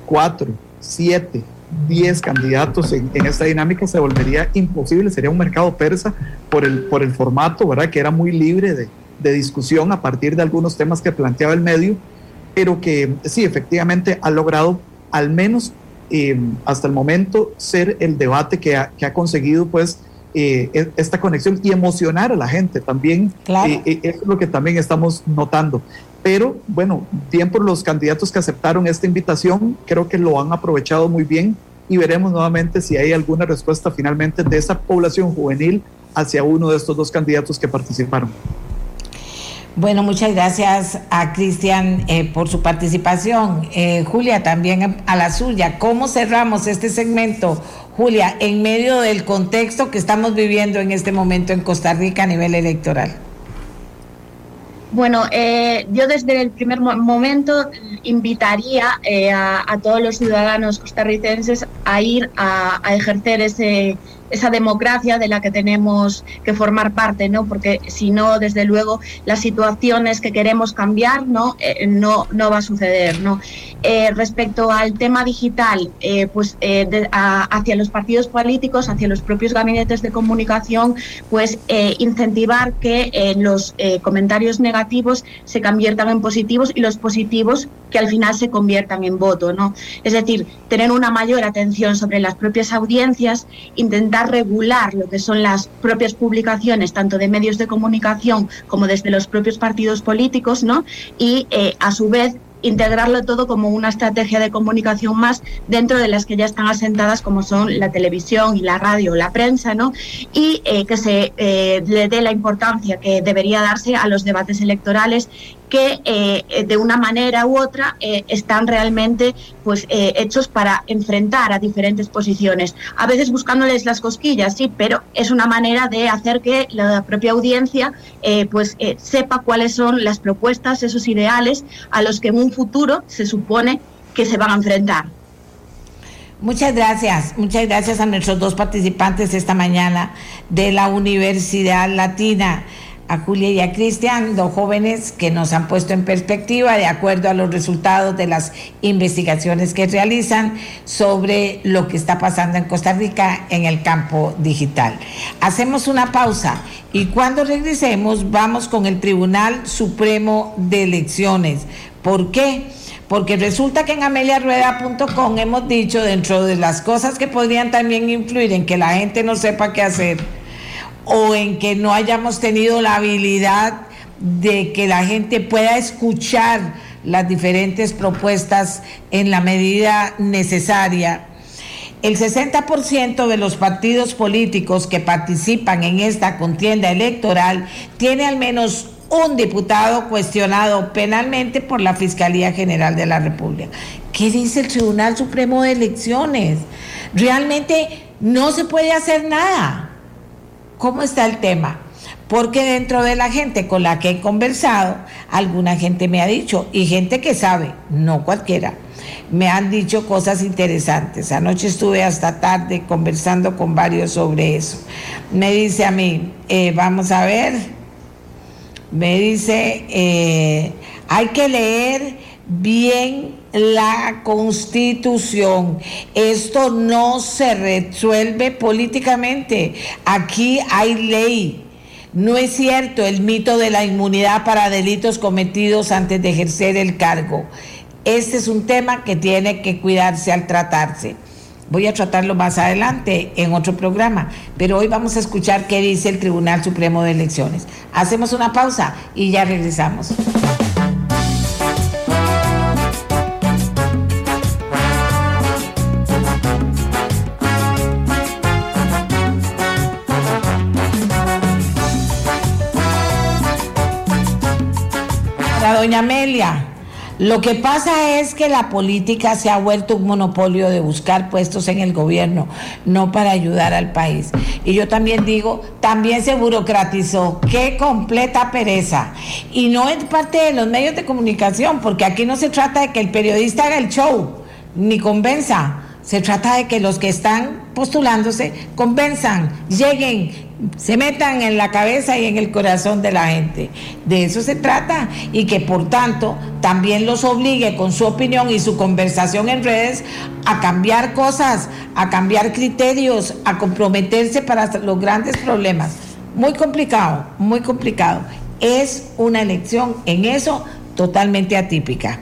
cuatro, siete, diez candidatos en, esta dinámica se volvería imposible, sería un mercado persa por el, por el formato, ¿verdad? Que era muy libre de, de discusión a partir de algunos temas que planteaba el medio, pero que sí, efectivamente ha logrado al menos eh, hasta el momento ser el debate que ha, que ha conseguido pues eh, e, esta conexión y emocionar a la gente también. Eh, es lo que también estamos notando. Pero bueno, bien por los candidatos que aceptaron esta invitación, creo que lo han aprovechado muy bien y veremos nuevamente si hay alguna respuesta finalmente de esa población juvenil hacia uno de estos dos candidatos que participaron.
Bueno, muchas gracias a Cristian eh, por su participación. Eh, Julia, también a la suya. ¿Cómo cerramos este segmento, Julia, en medio del contexto que estamos viviendo en este momento en Costa Rica a nivel electoral?
Bueno, eh, yo desde el primer momento invitaría a, todos los ciudadanos costarricenses a ir a ejercer ese, esa democracia de la que tenemos que formar parte, ¿no? Porque si no, desde luego, las situaciones que queremos cambiar, ¿no? Eh, no, no va a suceder, ¿no? Eh, respecto al tema digital, eh, pues hacia los partidos políticos, hacia los propios gabinetes de comunicación, pues incentivar que los comentarios negativos se conviertan en positivos y los positivos que al final se conviertan en voto, ¿no? Es decir, tener una mayor atención sobre las propias audiencias, intentar regular lo que son las propias publicaciones, tanto de medios de comunicación como desde los propios partidos políticos, ¿no? Y eh, a su vez integrarlo todo como una estrategia de comunicación más dentro de las que ya están asentadas como son la televisión y la radio, la prensa, ¿no? Y eh, que se eh, le dé la importancia que debería darse a los debates electorales que eh, de una manera u otra eh, están realmente pues eh, hechos para enfrentar a diferentes posiciones. A veces buscándoles las cosquillas, sí, pero es una manera de hacer que la propia audiencia pues sepa cuáles son las propuestas, esos ideales a los que en un futuro se supone que se van a enfrentar.
Muchas gracias, muchas gracias a nuestros dos participantes esta mañana de la Universidad Latina a Julia y a Cristian, dos jóvenes que nos han puesto en perspectiva de acuerdo a los resultados de las investigaciones que realizan sobre lo que está pasando en Costa Rica en el campo digital. Hacemos una pausa y cuando regresemos vamos con el Tribunal Supremo de Elecciones. ¿Por qué? Porque resulta que en ameliarueda.com hemos dicho dentro de las cosas que podrían también influir en que la gente no sepa qué hacer, o en que no hayamos tenido la habilidad de que la gente pueda escuchar las diferentes propuestas en la medida necesaria. El 60% de los partidos políticos que participan en esta contienda electoral tiene al menos un diputado cuestionado penalmente por la Fiscalía General de la República. ¿Qué dice el Tribunal Supremo de Elecciones? Realmente no se puede hacer nada. ¿Cómo está el tema? Porque dentro de la gente con la que he conversado, alguna gente me ha dicho, y gente que sabe, no cualquiera, me han dicho cosas interesantes. Anoche estuve hasta tarde conversando con varios sobre eso. Me dice a mí, eh, vamos a ver, me dice, eh, hay que leer bien la constitución. Esto no se resuelve políticamente. Aquí hay ley. No es cierto el mito de la inmunidad para delitos cometidos antes de ejercer el cargo. Este es un tema que tiene que cuidarse al tratarse. Voy a tratarlo más adelante en otro programa, pero hoy vamos a escuchar qué dice el Tribunal Supremo de Elecciones. Hacemos una pausa y ya regresamos. Doña Amelia. Lo que pasa es que la política se ha vuelto un monopolio de buscar puestos en el gobierno, no para ayudar al país. Y yo también digo, también se burocratizó. Qué completa pereza. Y no es parte de los medios de comunicación, porque aquí no se trata de que el periodista haga el show, ni convenza. Se trata de que los que están postulándose convenzan, lleguen, se metan en la cabeza y en el corazón de la gente. De eso se trata y que por tanto también los obligue con su opinión y su conversación en redes a cambiar cosas, a cambiar criterios, a comprometerse para los grandes problemas. Muy complicado, muy complicado. Es una elección en eso totalmente atípica.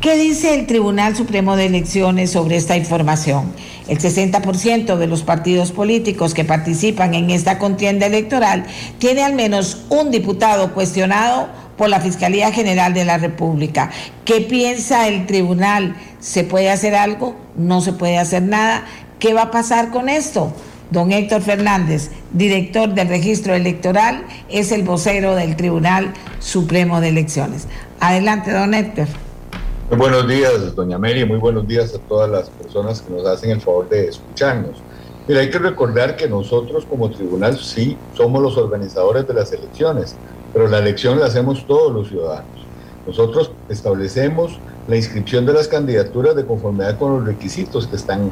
¿Qué dice el Tribunal Supremo de Elecciones sobre esta información? El 60% de los partidos políticos que participan en esta contienda electoral tiene al menos un diputado cuestionado por la Fiscalía General de la República. ¿Qué piensa el tribunal? ¿Se puede hacer algo? ¿No se puede hacer nada? ¿Qué va a pasar con esto? Don Héctor Fernández, director del registro electoral, es el vocero del Tribunal Supremo de Elecciones. Adelante, don Héctor.
Buenos días, doña Mary, muy buenos días a todas las personas que nos hacen el favor de escucharnos. Mira, hay que recordar que nosotros como tribunal sí somos los organizadores de las elecciones, pero la elección la hacemos todos los ciudadanos. Nosotros establecemos la inscripción de las candidaturas de conformidad con los requisitos que están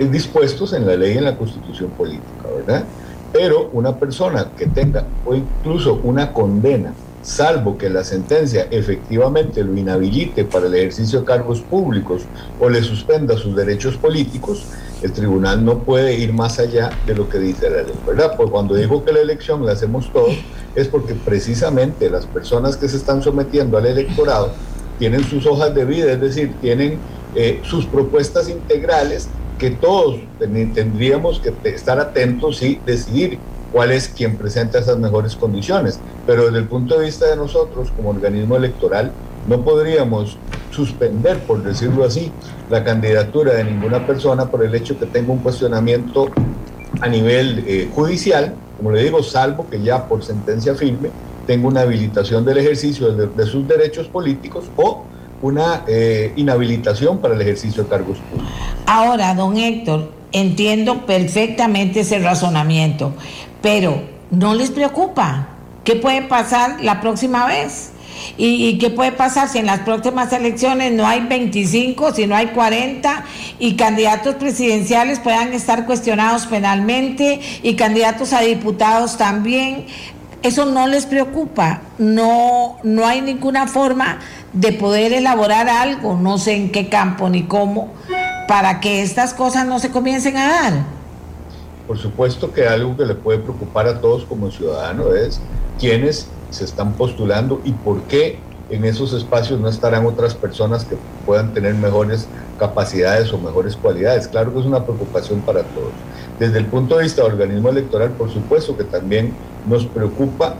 dispuestos en la ley y en la constitución política, ¿verdad? Pero una persona que tenga o incluso una condena salvo que la sentencia efectivamente lo inhabilite para el ejercicio de cargos públicos o le suspenda sus derechos políticos, el tribunal no puede ir más allá de lo que dice la ley, ¿verdad? Pues cuando digo que la elección la hacemos todos, es porque precisamente las personas que se están sometiendo al electorado tienen sus hojas de vida, es decir, tienen eh, sus propuestas integrales que todos tendríamos que estar atentos y decidir cuál es quien presenta esas mejores condiciones. Pero desde el punto de vista de nosotros, como organismo electoral, no podríamos suspender, por decirlo así, la candidatura de ninguna persona por el hecho que tenga un cuestionamiento a nivel eh, judicial, como le digo, salvo que ya por sentencia firme tenga una habilitación del ejercicio de, sus derechos políticos o una eh, inhabilitación para el ejercicio de cargos públicos.
Ahora, don Héctor, entiendo perfectamente ese razonamiento, pero ¿no les preocupa? ¿Qué puede pasar la próxima vez? ¿Y, qué puede pasar si en las próximas elecciones no hay 25, si no hay 40 y candidatos presidenciales puedan estar cuestionados penalmente y candidatos a diputados también? Eso no les preocupa, no, no hay ninguna forma de poder elaborar algo, no sé en qué campo ni cómo, para que estas cosas no se comiencen a dar.
Por supuesto que algo que le puede preocupar a todos como ciudadanos es quiénes se están postulando y por qué en esos espacios no estarán otras personas que puedan tener mejores capacidades o mejores cualidades. Claro que es una preocupación para todos. Desde el punto de vista del organismo electoral, por supuesto que también nos preocupa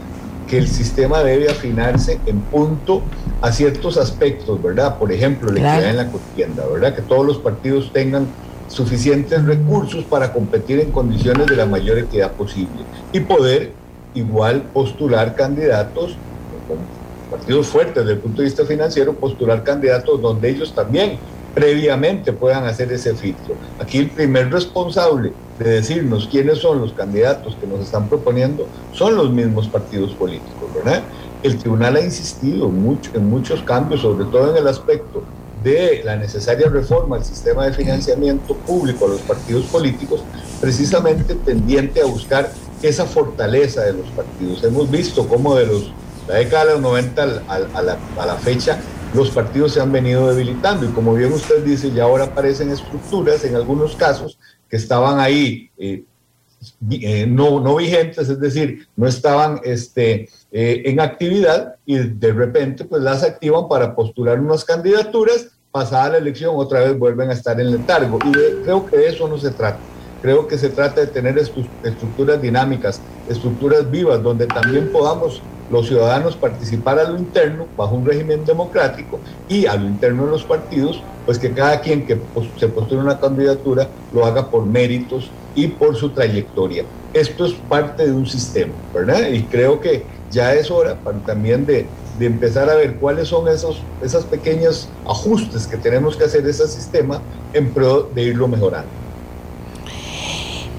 que el sistema debe afinarse en punto a ciertos aspectos, ¿verdad? Por ejemplo, la equidad en la contienda, ¿verdad? Que todos los partidos tengan suficientes recursos para competir en condiciones de la mayor equidad posible y poder igual postular candidatos partidos fuertes desde el punto de vista financiero, postular candidatos donde ellos también previamente puedan hacer ese filtro. Aquí el primer responsable de decirnos quiénes son los candidatos que nos están proponiendo son los mismos partidos políticos, ¿verdad? El tribunal ha insistido mucho, en muchos cambios, sobre todo en el aspecto de la necesaria reforma al sistema de financiamiento público a los partidos políticos, precisamente tendiente a buscar esa fortaleza de los partidos. Hemos visto cómo de los, la década de los 90 a, la, a la fecha los partidos se han venido debilitando y como bien usted dice, ya ahora aparecen estructuras en algunos casos que estaban ahí eh, eh, no, no vigentes, es decir, no estaban este, eh, en actividad y de repente pues las activan para postular unas candidaturas, pasada la elección otra vez vuelven a estar en letargo y creo que de eso no se trata. Creo que se trata de tener estructuras dinámicas, estructuras vivas, donde también podamos los ciudadanos participar a lo interno bajo un régimen democrático y a lo interno de los partidos, pues que cada quien que se postule una candidatura lo haga por méritos y por su trayectoria. Esto es parte de un sistema, ¿verdad? Y creo que ya es hora también de, de empezar a ver cuáles son esos esos pequeños ajustes que tenemos que hacer a ese sistema en pro de irlo mejorando.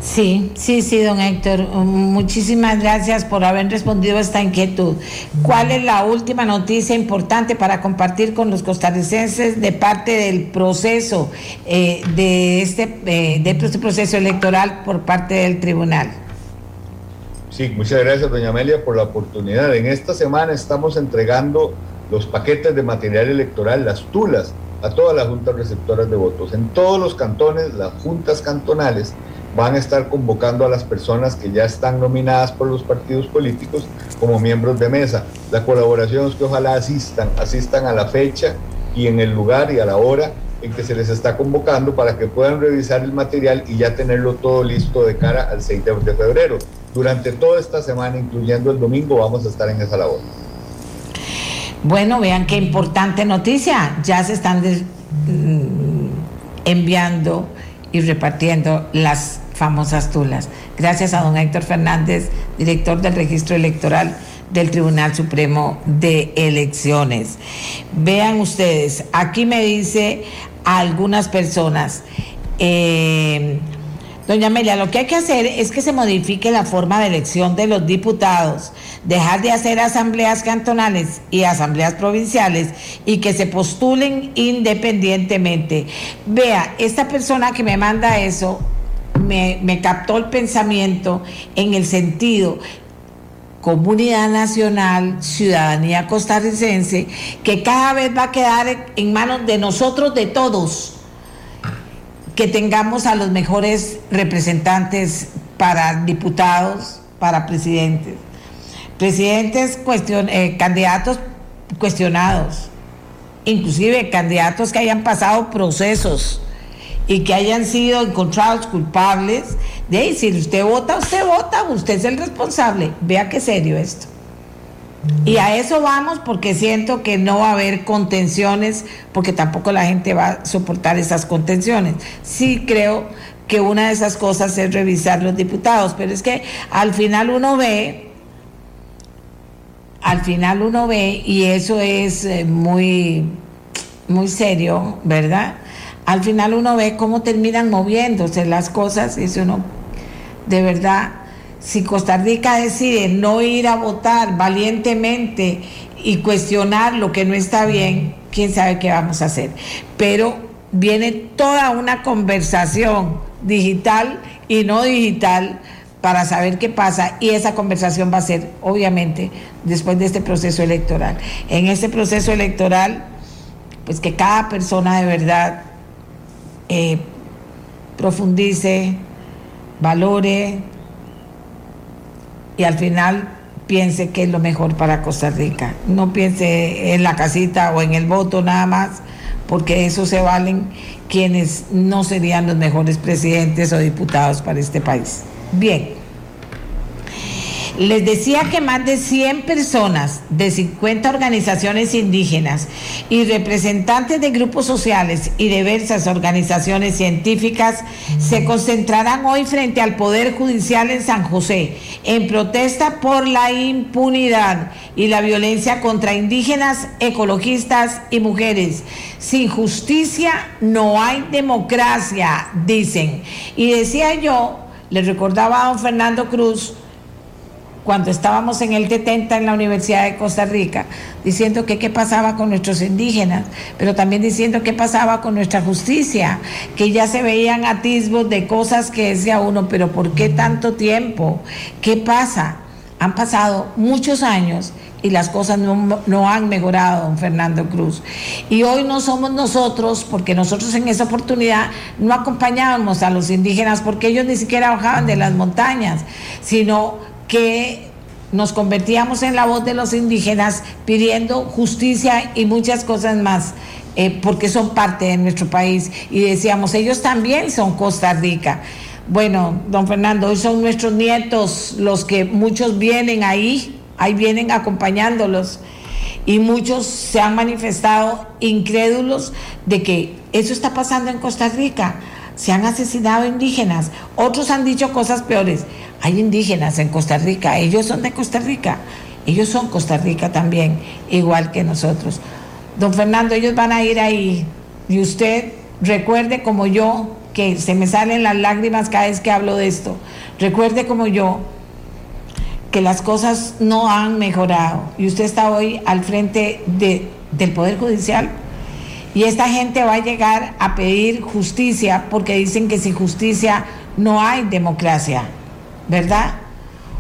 Sí, sí, sí, don Héctor. Muchísimas gracias por haber respondido a esta inquietud. ¿Cuál es la última noticia importante para compartir con los costarricenses de parte del proceso eh, de este eh, de este proceso electoral por parte del tribunal?
Sí, muchas gracias, doña Amelia, por la oportunidad. En esta semana estamos entregando los paquetes de material electoral, las tulas, a todas las juntas receptoras de votos. En todos los cantones, las juntas cantonales van a estar convocando a las personas que ya están nominadas por los partidos políticos como miembros de mesa. La colaboración es que ojalá asistan, asistan a la fecha y en el lugar y a la hora en que se les está convocando para que puedan revisar el material y ya tenerlo todo listo de cara al 6 de febrero. Durante toda esta semana, incluyendo el domingo, vamos a estar en esa labor.
Bueno, vean qué importante noticia. Ya se están mm, enviando y repartiendo las famosas tulas. Gracias a don Héctor Fernández, director del registro electoral del Tribunal Supremo de Elecciones. Vean ustedes, aquí me dice a algunas personas, eh, Doña Amelia, lo que hay que hacer es que se modifique la forma de elección de los diputados, dejar de hacer asambleas cantonales y asambleas provinciales y que se postulen independientemente. Vea, esta persona que me manda eso me, captó el pensamiento en el sentido comunidad nacional, ciudadanía costarricense, que cada vez va a quedar en manos de nosotros, de todos, que tengamos a los mejores representantes para diputados, para presidentes. Presidentes, eh, candidatos cuestionados, inclusive candidatos que hayan pasado procesos y que hayan sido encontrados culpables, de ahí, si usted vota, usted vota, usted es el responsable. Vea qué serio esto. Y a eso vamos porque siento que no va a haber contenciones, porque tampoco la gente va a soportar esas contenciones. Sí creo que una de esas cosas es revisar los diputados, pero es que al final uno ve al final uno ve, y eso es eh, muy, muy serio, ¿verdad? Al final uno ve cómo terminan moviéndose las cosas y eso uno, de verdad, si Costa Rica decide no ir a votar valientemente y cuestionar lo que no está bien, quién sabe qué vamos a hacer. Pero viene toda una conversación digital y no digital para saber qué pasa y esa conversación va a ser obviamente después de este proceso electoral. En este proceso electoral, pues que cada persona de verdad eh, profundice, valore y al final piense que es lo mejor para Costa Rica. No piense en la casita o en el voto nada más, porque eso se valen quienes no serían los mejores presidentes o diputados para este país. Bien. Les decía que más de 100 personas de 50 organizaciones indígenas y representantes de grupos sociales y diversas organizaciones científicas se concentrarán hoy frente al Poder Judicial en San José en protesta por la impunidad y la violencia contra indígenas, ecologistas y mujeres. Sin justicia no hay democracia, dicen. Y decía yo, le recordaba a don Fernando Cruz, cuando estábamos en el 70 en la Universidad de Costa Rica, diciendo que qué pasaba con nuestros indígenas, pero también diciendo qué pasaba con nuestra justicia, que ya se veían atisbos de cosas que decía uno, pero ¿por qué tanto tiempo? ¿Qué pasa? Han pasado muchos años y las cosas no, no, han mejorado, don Fernando Cruz. Y hoy no somos nosotros, porque nosotros en esa oportunidad no acompañábamos a los indígenas, porque ellos ni siquiera bajaban de las montañas, sino que nos convertíamos en la voz de los indígenas pidiendo justicia y muchas cosas más. Eh, porque son parte de nuestro país y decíamos, ellos también son Costa Rica. Bueno, don Fernando, hoy son nuestros nietos los que muchos vienen ahí, ahí vienen acompañándolos y muchos se han manifestado incrédulos de que eso está pasando en Costa Rica. Se han asesinado indígenas, otros han dicho cosas peores. Hay indígenas en Costa Rica, ellos son de Costa Rica, ellos son Costa Rica también, igual que nosotros. Don Fernando, ellos van a ir ahí y usted recuerde como yo, que se me salen las lágrimas cada vez que hablo de esto, recuerde como yo que las cosas no han mejorado y usted está hoy al frente de, del Poder Judicial y esta gente va a llegar a pedir justicia porque dicen que sin justicia no hay democracia. ¿Verdad?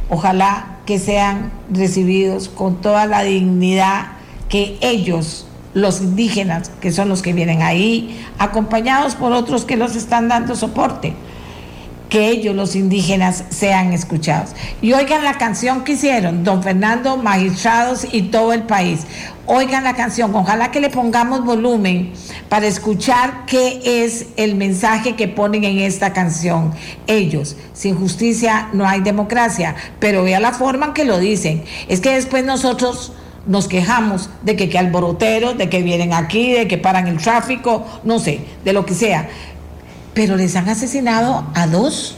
Ojalá que sean recibidos con toda la dignidad que ellos, los indígenas, que son los que vienen ahí, acompañados por otros que los están dando soporte, que ellos, los indígenas, sean escuchados. Y oigan la canción que hicieron, don Fernando, magistrados y todo el país. Oigan la canción, ojalá que le pongamos volumen para escuchar qué es el mensaje que ponen en esta canción. Ellos, sin justicia no hay democracia, pero vea la forma en que lo dicen. Es que después nosotros nos quejamos de que, que alboroteros, de que vienen aquí, de que paran el tráfico, no sé, de lo que sea pero les han asesinado a dos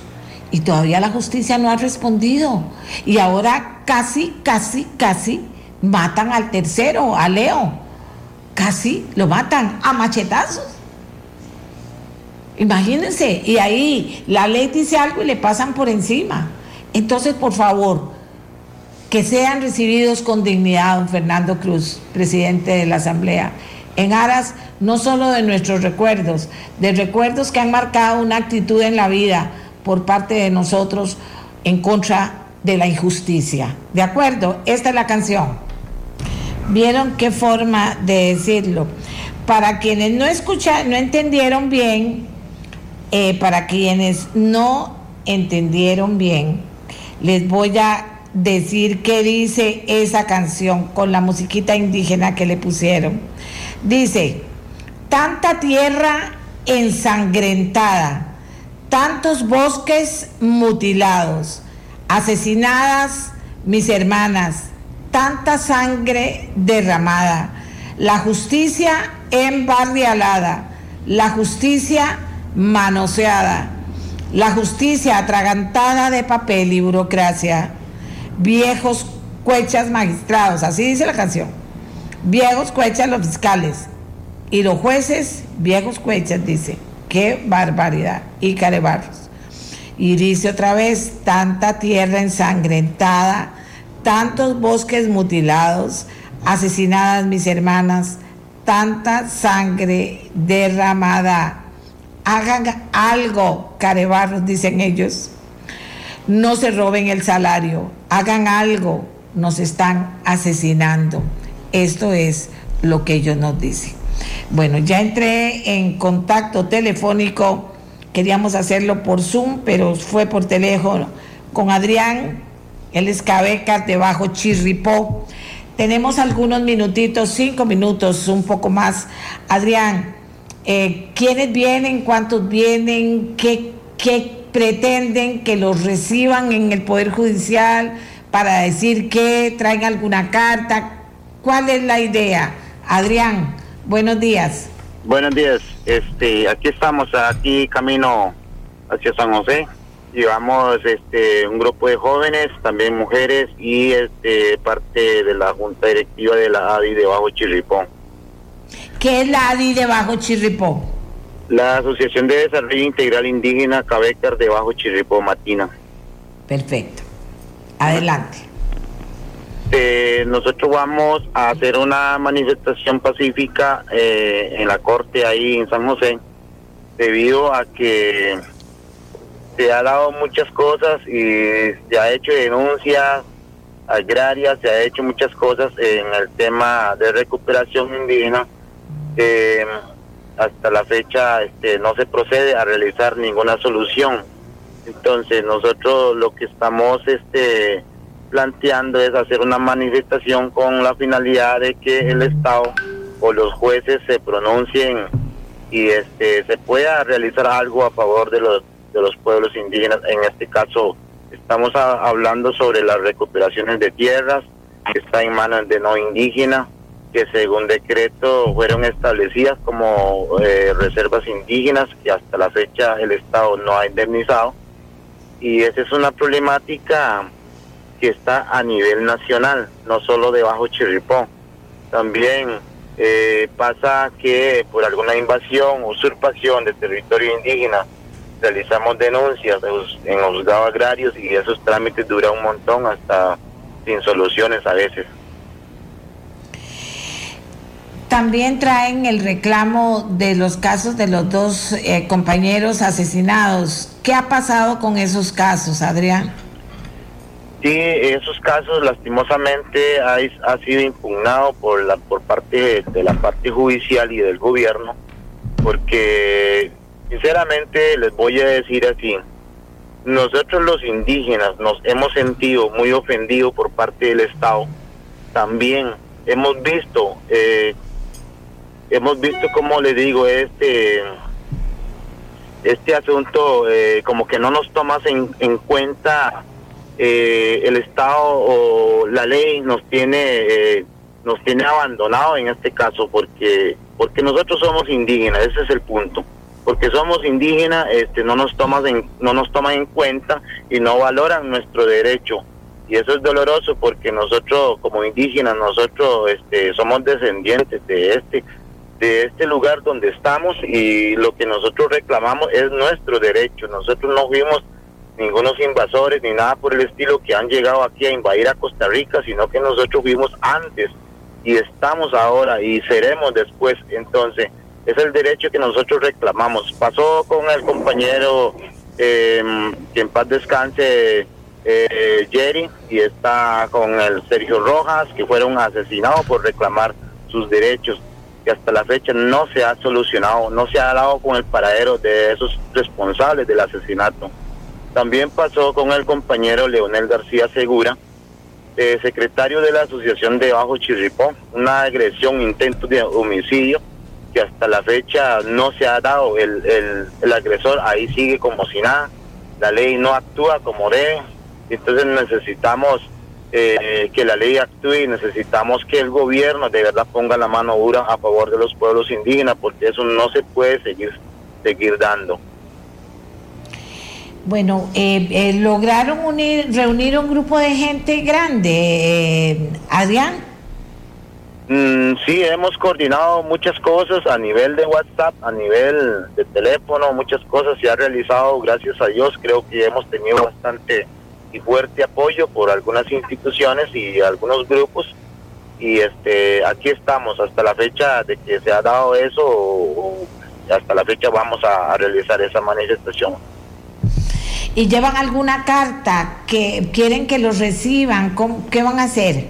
y todavía la justicia no ha respondido. Y ahora casi, casi, casi matan al tercero, a Leo. Casi lo matan a machetazos. Imagínense, y ahí la ley dice algo y le pasan por encima. Entonces, por favor, que sean recibidos con dignidad, don Fernando Cruz, presidente de la Asamblea en aras no solo de nuestros recuerdos, de recuerdos que han marcado una actitud en la vida por parte de nosotros en contra de la injusticia. ¿De acuerdo? Esta es la canción. ¿Vieron qué forma de decirlo? Para quienes no escucharon, no entendieron bien, eh, para quienes no entendieron bien, les voy a decir qué dice esa canción con la musiquita indígena que le pusieron. Dice, tanta tierra ensangrentada, tantos bosques mutilados, asesinadas mis hermanas, tanta sangre derramada, la justicia embarrialada, la justicia manoseada, la justicia atragantada de papel y burocracia, viejos cuechas magistrados, así dice la canción. Viejos cuechas los fiscales. Y los jueces, viejos cuechas, dice. Qué barbaridad. Y carebarros. Y dice otra vez, tanta tierra ensangrentada, tantos bosques mutilados, asesinadas mis hermanas, tanta sangre derramada. Hagan algo, carebarros, dicen ellos. No se roben el salario, hagan algo, nos están asesinando. Esto es lo que ellos nos dicen. Bueno, ya entré en contacto telefónico, queríamos hacerlo por Zoom, pero fue por teléfono con Adrián, él es Cabeca de Bajo Chirripó. Tenemos algunos minutitos, cinco minutos, un poco más. Adrián, eh, ¿quiénes vienen? ¿Cuántos vienen? ¿Qué, ¿Qué pretenden que los reciban en el Poder Judicial para decir que traen alguna carta? ¿Cuál es la idea? Adrián, buenos días.
Buenos días. Este, aquí estamos, aquí camino hacia San José llevamos este un grupo de jóvenes, también mujeres y este parte de la junta directiva de la ADI de Bajo Chirripó.
¿Qué es la ADI de Bajo Chirripó?
La Asociación de Desarrollo Integral Indígena Cabecar de Bajo Chirripó Matina.
Perfecto. Adelante.
Eh, nosotros vamos a hacer una manifestación pacífica eh, en la corte ahí en San José debido a que se ha dado muchas cosas y se ha hecho denuncias agrarias, se ha hecho muchas cosas en el tema de recuperación indígena. Eh, hasta la fecha este, no se procede a realizar ninguna solución. Entonces nosotros lo que estamos este, planteando es hacer una manifestación con la finalidad de que el Estado o los jueces se pronuncien y este, se pueda realizar algo a favor de los de los pueblos indígenas. En este caso, estamos hablando sobre las recuperaciones de tierras que está en manos de no indígenas, que según decreto fueron establecidas como eh, reservas indígenas que hasta la fecha el Estado no ha indemnizado. Y esa es una problemática que está a nivel nacional, no solo de Bajo Chirripó. También eh, pasa que por alguna invasión, usurpación de territorio indígena, realizamos denuncias en juzgados agrarios y esos trámites duran un montón hasta sin soluciones a veces.
También traen el reclamo de los casos de los dos eh, compañeros asesinados. ¿Qué ha pasado con esos casos, Adrián?
Sí, esos casos lastimosamente ha, ha sido impugnado por la por parte de la parte judicial y del gobierno, porque Sinceramente les voy a decir así, nosotros los indígenas nos hemos sentido muy ofendidos por parte del Estado. También hemos visto, eh, hemos visto como le digo, este este asunto eh, como que no nos tomas en, en cuenta eh, el Estado o la ley nos tiene nos tiene abandonado en este caso porque porque nosotros somos indígenas, ese es el punto porque somos indígenas, este, no nos toman en, no nos toman en cuenta y no valoran nuestro derecho. Y eso es doloroso porque nosotros como indígenas, nosotros este, somos descendientes de este, de este lugar donde estamos y lo que nosotros reclamamos es nuestro derecho. Nosotros no fuimos ningunos invasores ni nada por el estilo que han llegado aquí a invadir a Costa Rica, sino que nosotros fuimos antes y estamos ahora y seremos después. Entonces, es el derecho que nosotros reclamamos. Pasó con el compañero eh, que en paz descanse eh, Jerry y está con el Sergio Rojas que fueron asesinados por reclamar sus derechos que hasta la fecha no se ha solucionado, no se ha dado con el paradero de esos responsables del asesinato. También pasó con el compañero Leonel García Segura, eh, secretario de la Asociación de Bajo Chirripó, una agresión, intento de homicidio que hasta la fecha no se ha dado el, el, agresor, ahí sigue como si nada, la ley no actúa como debe, entonces necesitamos eh, que la ley actúe y necesitamos que el gobierno de verdad ponga la mano dura a favor de los pueblos indígenas, porque eso no se puede seguir, seguir dando.
Bueno, eh, eh, lograron unir, reunir un grupo de gente grande, eh, Adrián.
Mm, sí, hemos coordinado muchas cosas a nivel de WhatsApp, a nivel de teléfono, muchas cosas se ha realizado, gracias a Dios, creo que hemos tenido bastante y fuerte apoyo por algunas instituciones y algunos grupos y este aquí estamos hasta la fecha de que se ha dado eso hasta la fecha vamos a, realizar esa manifestación
y llevan alguna carta que quieren que los reciban qué van a hacer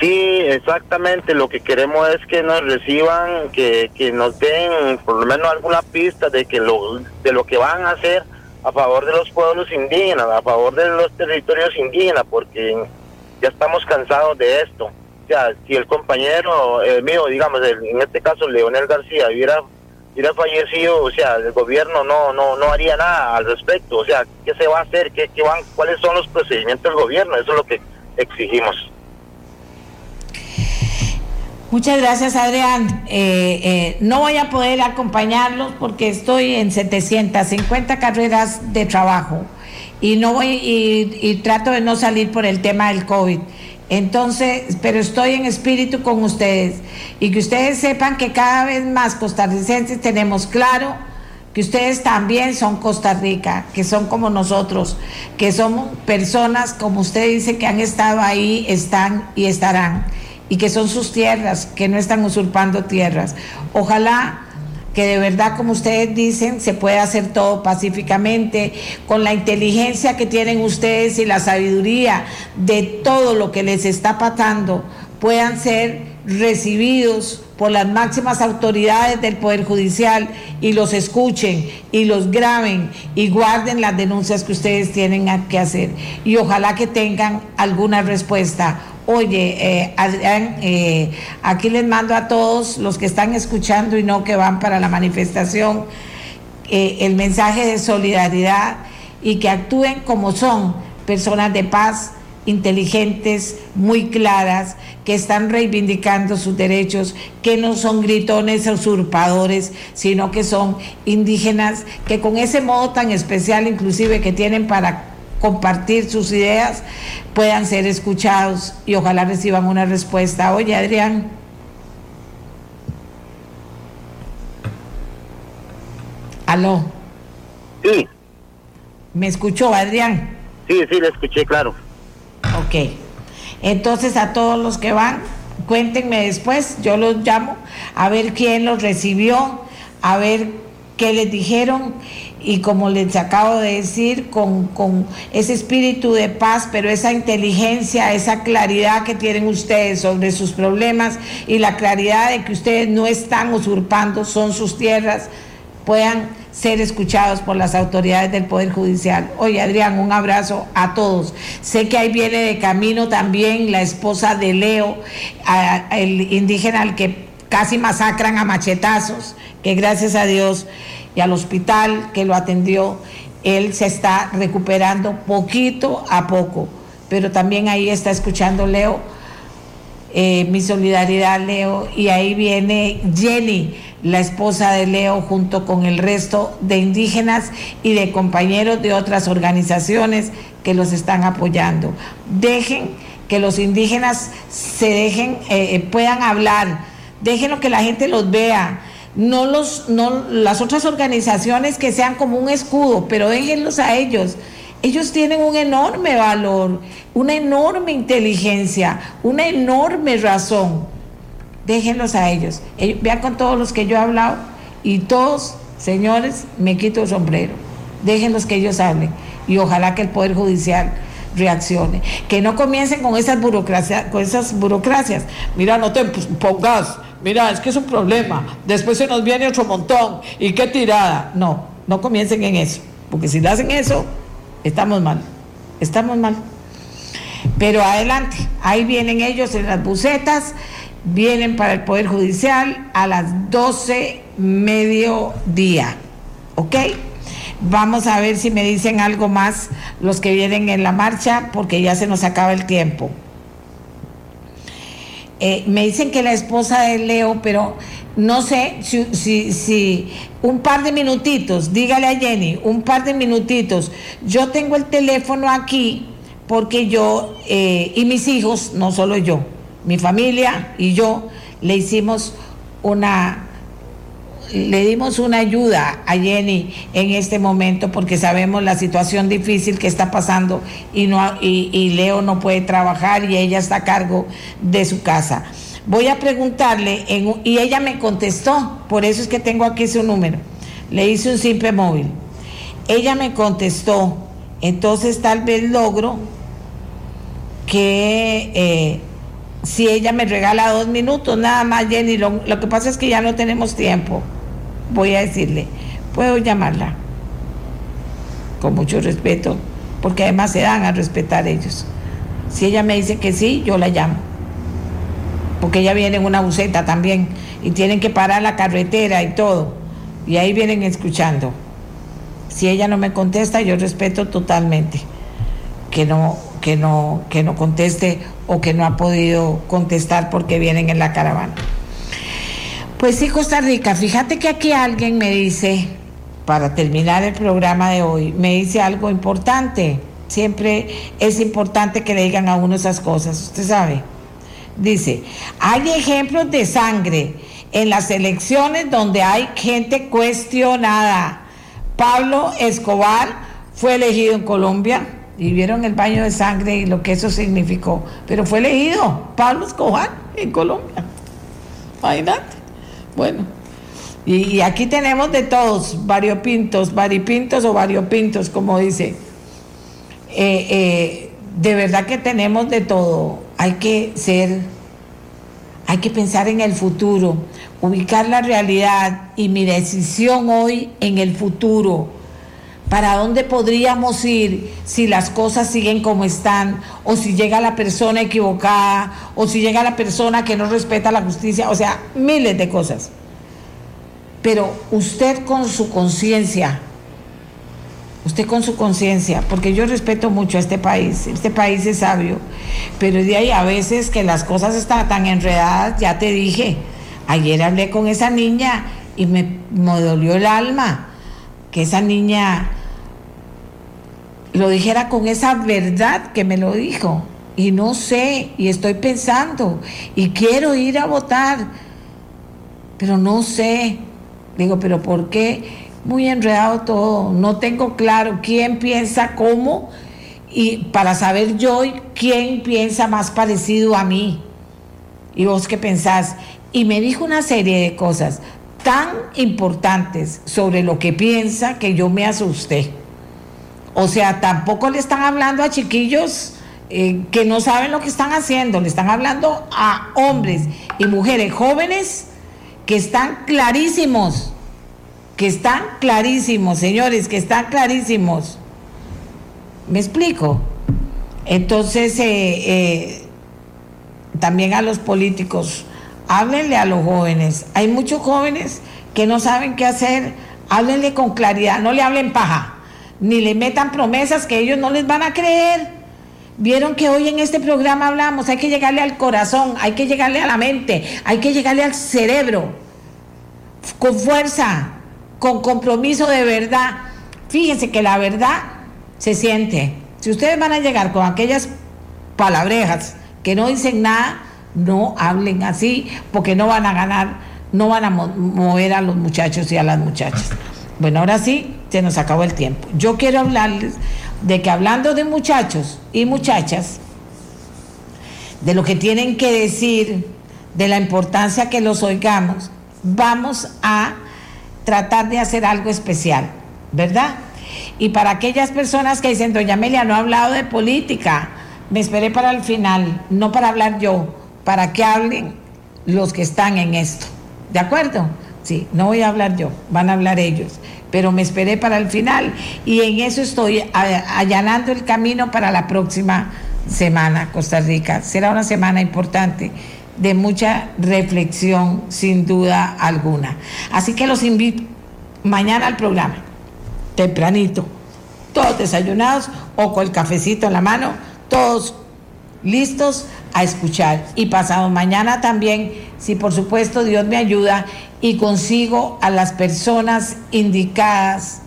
sí exactamente lo que queremos es que nos reciban que, que nos den por lo menos alguna pista de que lo de lo que van a hacer a favor de los pueblos indígenas a favor de los territorios indígenas porque ya estamos cansados de esto. O sea, si el compañero eh, mío, digamos, en este caso Leonel García, hubiera, hubiera fallecido, o sea, el gobierno no, no, no haría nada al respecto. O sea, ¿qué se va a hacer? ¿Qué, qué van, ¿Cuáles son los procedimientos del gobierno? Eso es lo que exigimos.
Muchas gracias, Adrián. Eh, eh, no voy a poder acompañarlos porque estoy en 750 carreras de trabajo y no voy y, trato de no salir por el tema del COVID. Entonces, pero estoy en espíritu con ustedes y que ustedes sepan que cada vez más costarricenses tenemos claro que ustedes también son Costa Rica, que son como nosotros, que somos personas, como usted dice, que han estado ahí, están y estarán, y que son sus tierras, que no están usurpando tierras. Ojalá que de verdad, como ustedes dicen, se puede hacer todo pacíficamente, con la inteligencia que tienen ustedes y la sabiduría de todo lo que les está pasando, puedan ser recibidos por las máximas autoridades del Poder Judicial y los escuchen y los graben y guarden las denuncias que ustedes tienen que hacer. Y ojalá que tengan alguna respuesta Oye, eh, Adrián, eh, aquí les mando a todos los que están escuchando y no que van para la manifestación eh, el mensaje de solidaridad y que actúen como son personas de paz, inteligentes, muy claras, que están reivindicando sus derechos, que no son gritones usurpadores, sino que son indígenas, que con ese modo tan especial inclusive que tienen para compartir sus ideas, puedan ser escuchados y ojalá reciban una respuesta. Oye, Adrián. Aló.
Sí.
¿Me escuchó, Adrián?
Sí, sí, le escuché, claro.
Ok. Entonces a todos los que van, cuéntenme después, yo los llamo a ver quién los recibió, a ver qué les dijeron y como les acabo de decir, con, ese espíritu de paz, pero esa inteligencia, esa claridad que tienen ustedes sobre sus problemas y la claridad de que ustedes no están usurpando, son sus tierras, puedan ser escuchados por las autoridades del Poder Judicial. Oye, Adrián, un abrazo a todos. Sé que ahí viene de camino también la esposa de Leo, el indígena al que casi masacran a machetazos, que gracias a Dios y al hospital que lo atendió, él se está recuperando poquito a poco, pero también ahí está escuchando Leo, eh, mi solidaridad Leo, y ahí viene Jenny, la esposa de Leo, junto con el resto de indígenas y de compañeros de otras organizaciones que los están apoyando. Dejen que los indígenas se dejen, eh, eh, puedan hablar, déjenlo que la gente los vea no los, no, las otras organizaciones que sean como un escudo, pero déjenlos a ellos. Ellos tienen un enorme valor, una enorme inteligencia, una enorme razón. Déjenlos a ellos. Vean con todos los que yo he hablado y todos, señores, me quito el sombrero. Déjenlos que ellos hablen y ojalá que el Poder Judicial reaccione. Que no comiencen con esas burocracias, con esas burocracias. Mira, no te pongas mira, es que es un problema, después se nos viene otro montón y qué tirada. No, no comiencen en eso, porque si hacen eso, estamos mal, estamos mal. Pero adelante, ahí vienen ellos en las bucetas, vienen para el Poder Judicial a las 12 mediodía, ¿ok? Vamos a ver si me dicen algo más los que vienen en la marcha, porque ya se nos acaba el tiempo. Eh, me dicen que la esposa de Leo, pero no sé si, si, un par de minutitos, dígale a Jenny, un par de minutitos. Yo tengo el teléfono aquí porque yo eh, y mis hijos, no solo yo, mi familia y yo, le hicimos una, le dimos una ayuda a Jenny en este momento porque sabemos la situación difícil que está pasando y, no, y, Leo no puede trabajar y ella está a cargo de su casa. Voy a preguntarle en, y ella me contestó, por eso es que tengo aquí su número. Le hice un simple móvil. Ella me contestó, entonces tal vez logro que eh, si ella me regala dos minutos, nada más, Jenny, lo que pasa es que ya no tenemos tiempo. Voy a decirle, puedo llamarla con mucho respeto, porque además se dan a respetar ellos. Si ella me dice que sí, yo la llamo porque ella viene en una buceta también y tienen que parar la carretera y todo. Y ahí vienen escuchando. Si ella no me contesta, yo respeto totalmente que no, que no, que no conteste o que no ha podido contestar porque vienen en la caravana. Pues sí, Costa Rica, fíjate que aquí alguien me dice, para terminar el programa de hoy, me dice algo importante. Siempre es importante que le digan a uno esas cosas, usted sabe. Dice, hay ejemplos de sangre en las elecciones donde hay gente cuestionada. Pablo Escobar fue elegido en Colombia y vieron el baño de sangre y lo que eso significó, pero fue elegido Pablo Escobar en Colombia. Imagínate. Bueno, y, aquí tenemos de todos, variopintos, varipintos o variopintos, como dice. Eh, eh, de verdad que tenemos de todo. Hay que ser, hay que pensar en el futuro, ubicar la realidad y mi decisión hoy en el futuro. ¿Para dónde podríamos ir si las cosas siguen como están? O si llega la persona equivocada, o si llega la persona que no respeta la justicia, o sea, miles de cosas. Pero usted con su conciencia, usted con su conciencia, porque yo respeto mucho a este país, este país es sabio, pero de ahí a veces que las cosas están tan enredadas, ya te dije, ayer hablé con esa niña y me, me dolió el alma, que esa niña lo dijera con esa verdad que me lo dijo, y no sé, y estoy pensando, y quiero ir a votar, pero no sé, digo, pero ¿por qué? muy enredado todo, no tengo claro quién piensa cómo y para saber yo quién piensa más parecido a mí. ¿Y vos qué pensás? Y me dijo una serie de cosas tan importantes sobre lo que piensa que yo me asusté. O sea, tampoco le están hablando a chiquillos eh, que no saben lo que están haciendo, le están hablando a hombres y mujeres jóvenes que están clarísimos que están clarísimos, señores, que están clarísimos. ¿Me explico? Entonces, eh, eh, también a los políticos, háblenle a los jóvenes. Hay muchos jóvenes que no saben qué hacer, háblenle con claridad, no le hablen paja, ni le metan promesas que ellos no les van a creer. Vieron que hoy en este programa hablamos, hay que llegarle al corazón, hay que llegarle a la mente, hay que llegarle al cerebro, con fuerza, con compromiso de verdad. Fíjense que la verdad se siente. Si ustedes van a llegar con aquellas palabrejas que no dicen nada, no hablen así, porque no van a ganar, no van a mover a los muchachos y a las muchachas. Bueno, ahora sí, se nos acabó el tiempo. Yo quiero hablarles de que hablando de muchachos y muchachas, de lo que tienen que decir, de la importancia que los oigamos, vamos a tratar de hacer algo especial, ¿verdad? Y para aquellas personas que dicen, doña Amelia, no ha hablado de política, me esperé para el final, no para hablar yo, para que hablen los que están en esto. ¿De acuerdo? Sí, no voy a hablar yo, van a hablar ellos, pero me esperé para el final y en eso estoy allanando el camino para la próxima semana, Costa Rica. Será una semana importante de mucha reflexión, sin duda alguna. Así que los invito mañana al programa, tempranito, todos desayunados o con el cafecito en la mano, todos listos a escuchar. Y pasado mañana también, si por supuesto Dios me ayuda y consigo a las personas indicadas,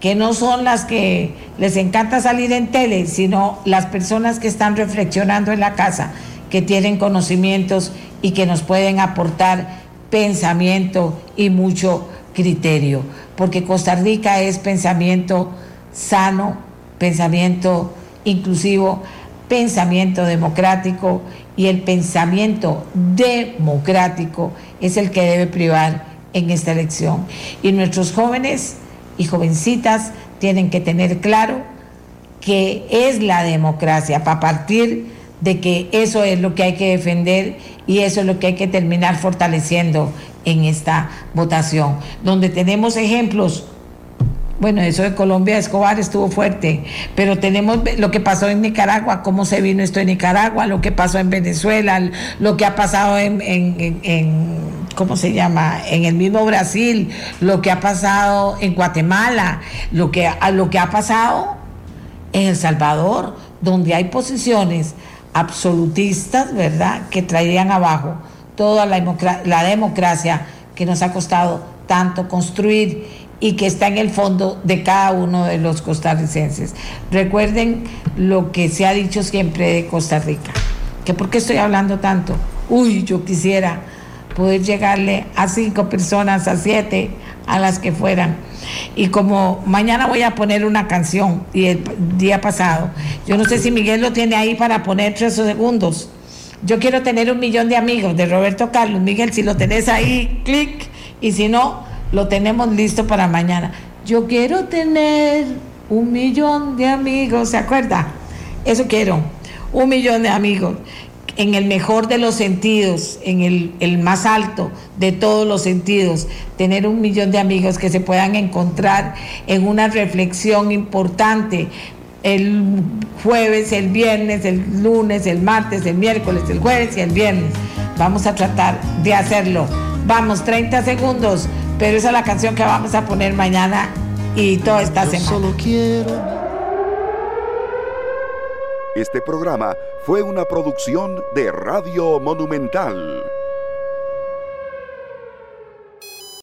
que no son las que les encanta salir en tele, sino las personas que están reflexionando en la casa, que tienen conocimientos y que nos pueden aportar pensamiento y mucho criterio, porque Costa Rica es pensamiento sano, pensamiento inclusivo, pensamiento democrático y el pensamiento democrático es el que debe privar en esta elección. Y nuestros jóvenes y jovencitas tienen que tener claro que es la democracia para partir de que eso es lo que hay que defender y eso es lo que hay que terminar fortaleciendo en esta votación, donde tenemos ejemplos bueno, eso de Colombia, Escobar estuvo fuerte, pero tenemos lo que pasó en Nicaragua, cómo se vino esto en Nicaragua, lo que pasó en Venezuela, lo que ha pasado en, ¿cómo se llama? En el mismo Brasil, lo que ha pasado en Guatemala, lo que, lo que ha pasado en El Salvador, donde hay posiciones absolutistas, ¿verdad?, que traerían abajo toda la, la democracia que nos ha costado tanto construir y que está en el fondo de cada uno de los costarricenses. Recuerden lo que se ha dicho siempre de Costa Rica, que por qué estoy hablando tanto. Uy, yo quisiera poder llegarle a cinco personas, a siete, a las que fueran. Y como mañana voy a poner una canción y el día pasado, yo no sé si Miguel lo tiene ahí para poner tres segundos. Yo quiero tener un millón de amigos de Roberto Carlos. Miguel, si lo tenés ahí, clic. Y si no, lo tenemos listo para mañana. Yo quiero tener un millón de amigos, ¿se acuerda? Eso quiero, un millón de amigos, en el mejor de los sentidos, en el, más alto de todos los sentidos, tener un millón de amigos que se puedan encontrar en una reflexión importante el jueves, el viernes, el lunes, el martes, el miércoles, el jueves y el viernes. Vamos a tratar de hacerlo. Vamos, 30 segundos pero esa es la canción que vamos a poner mañana y toda esta semana. Solo quiero.
Este programa fue una producción de Radio Monumental.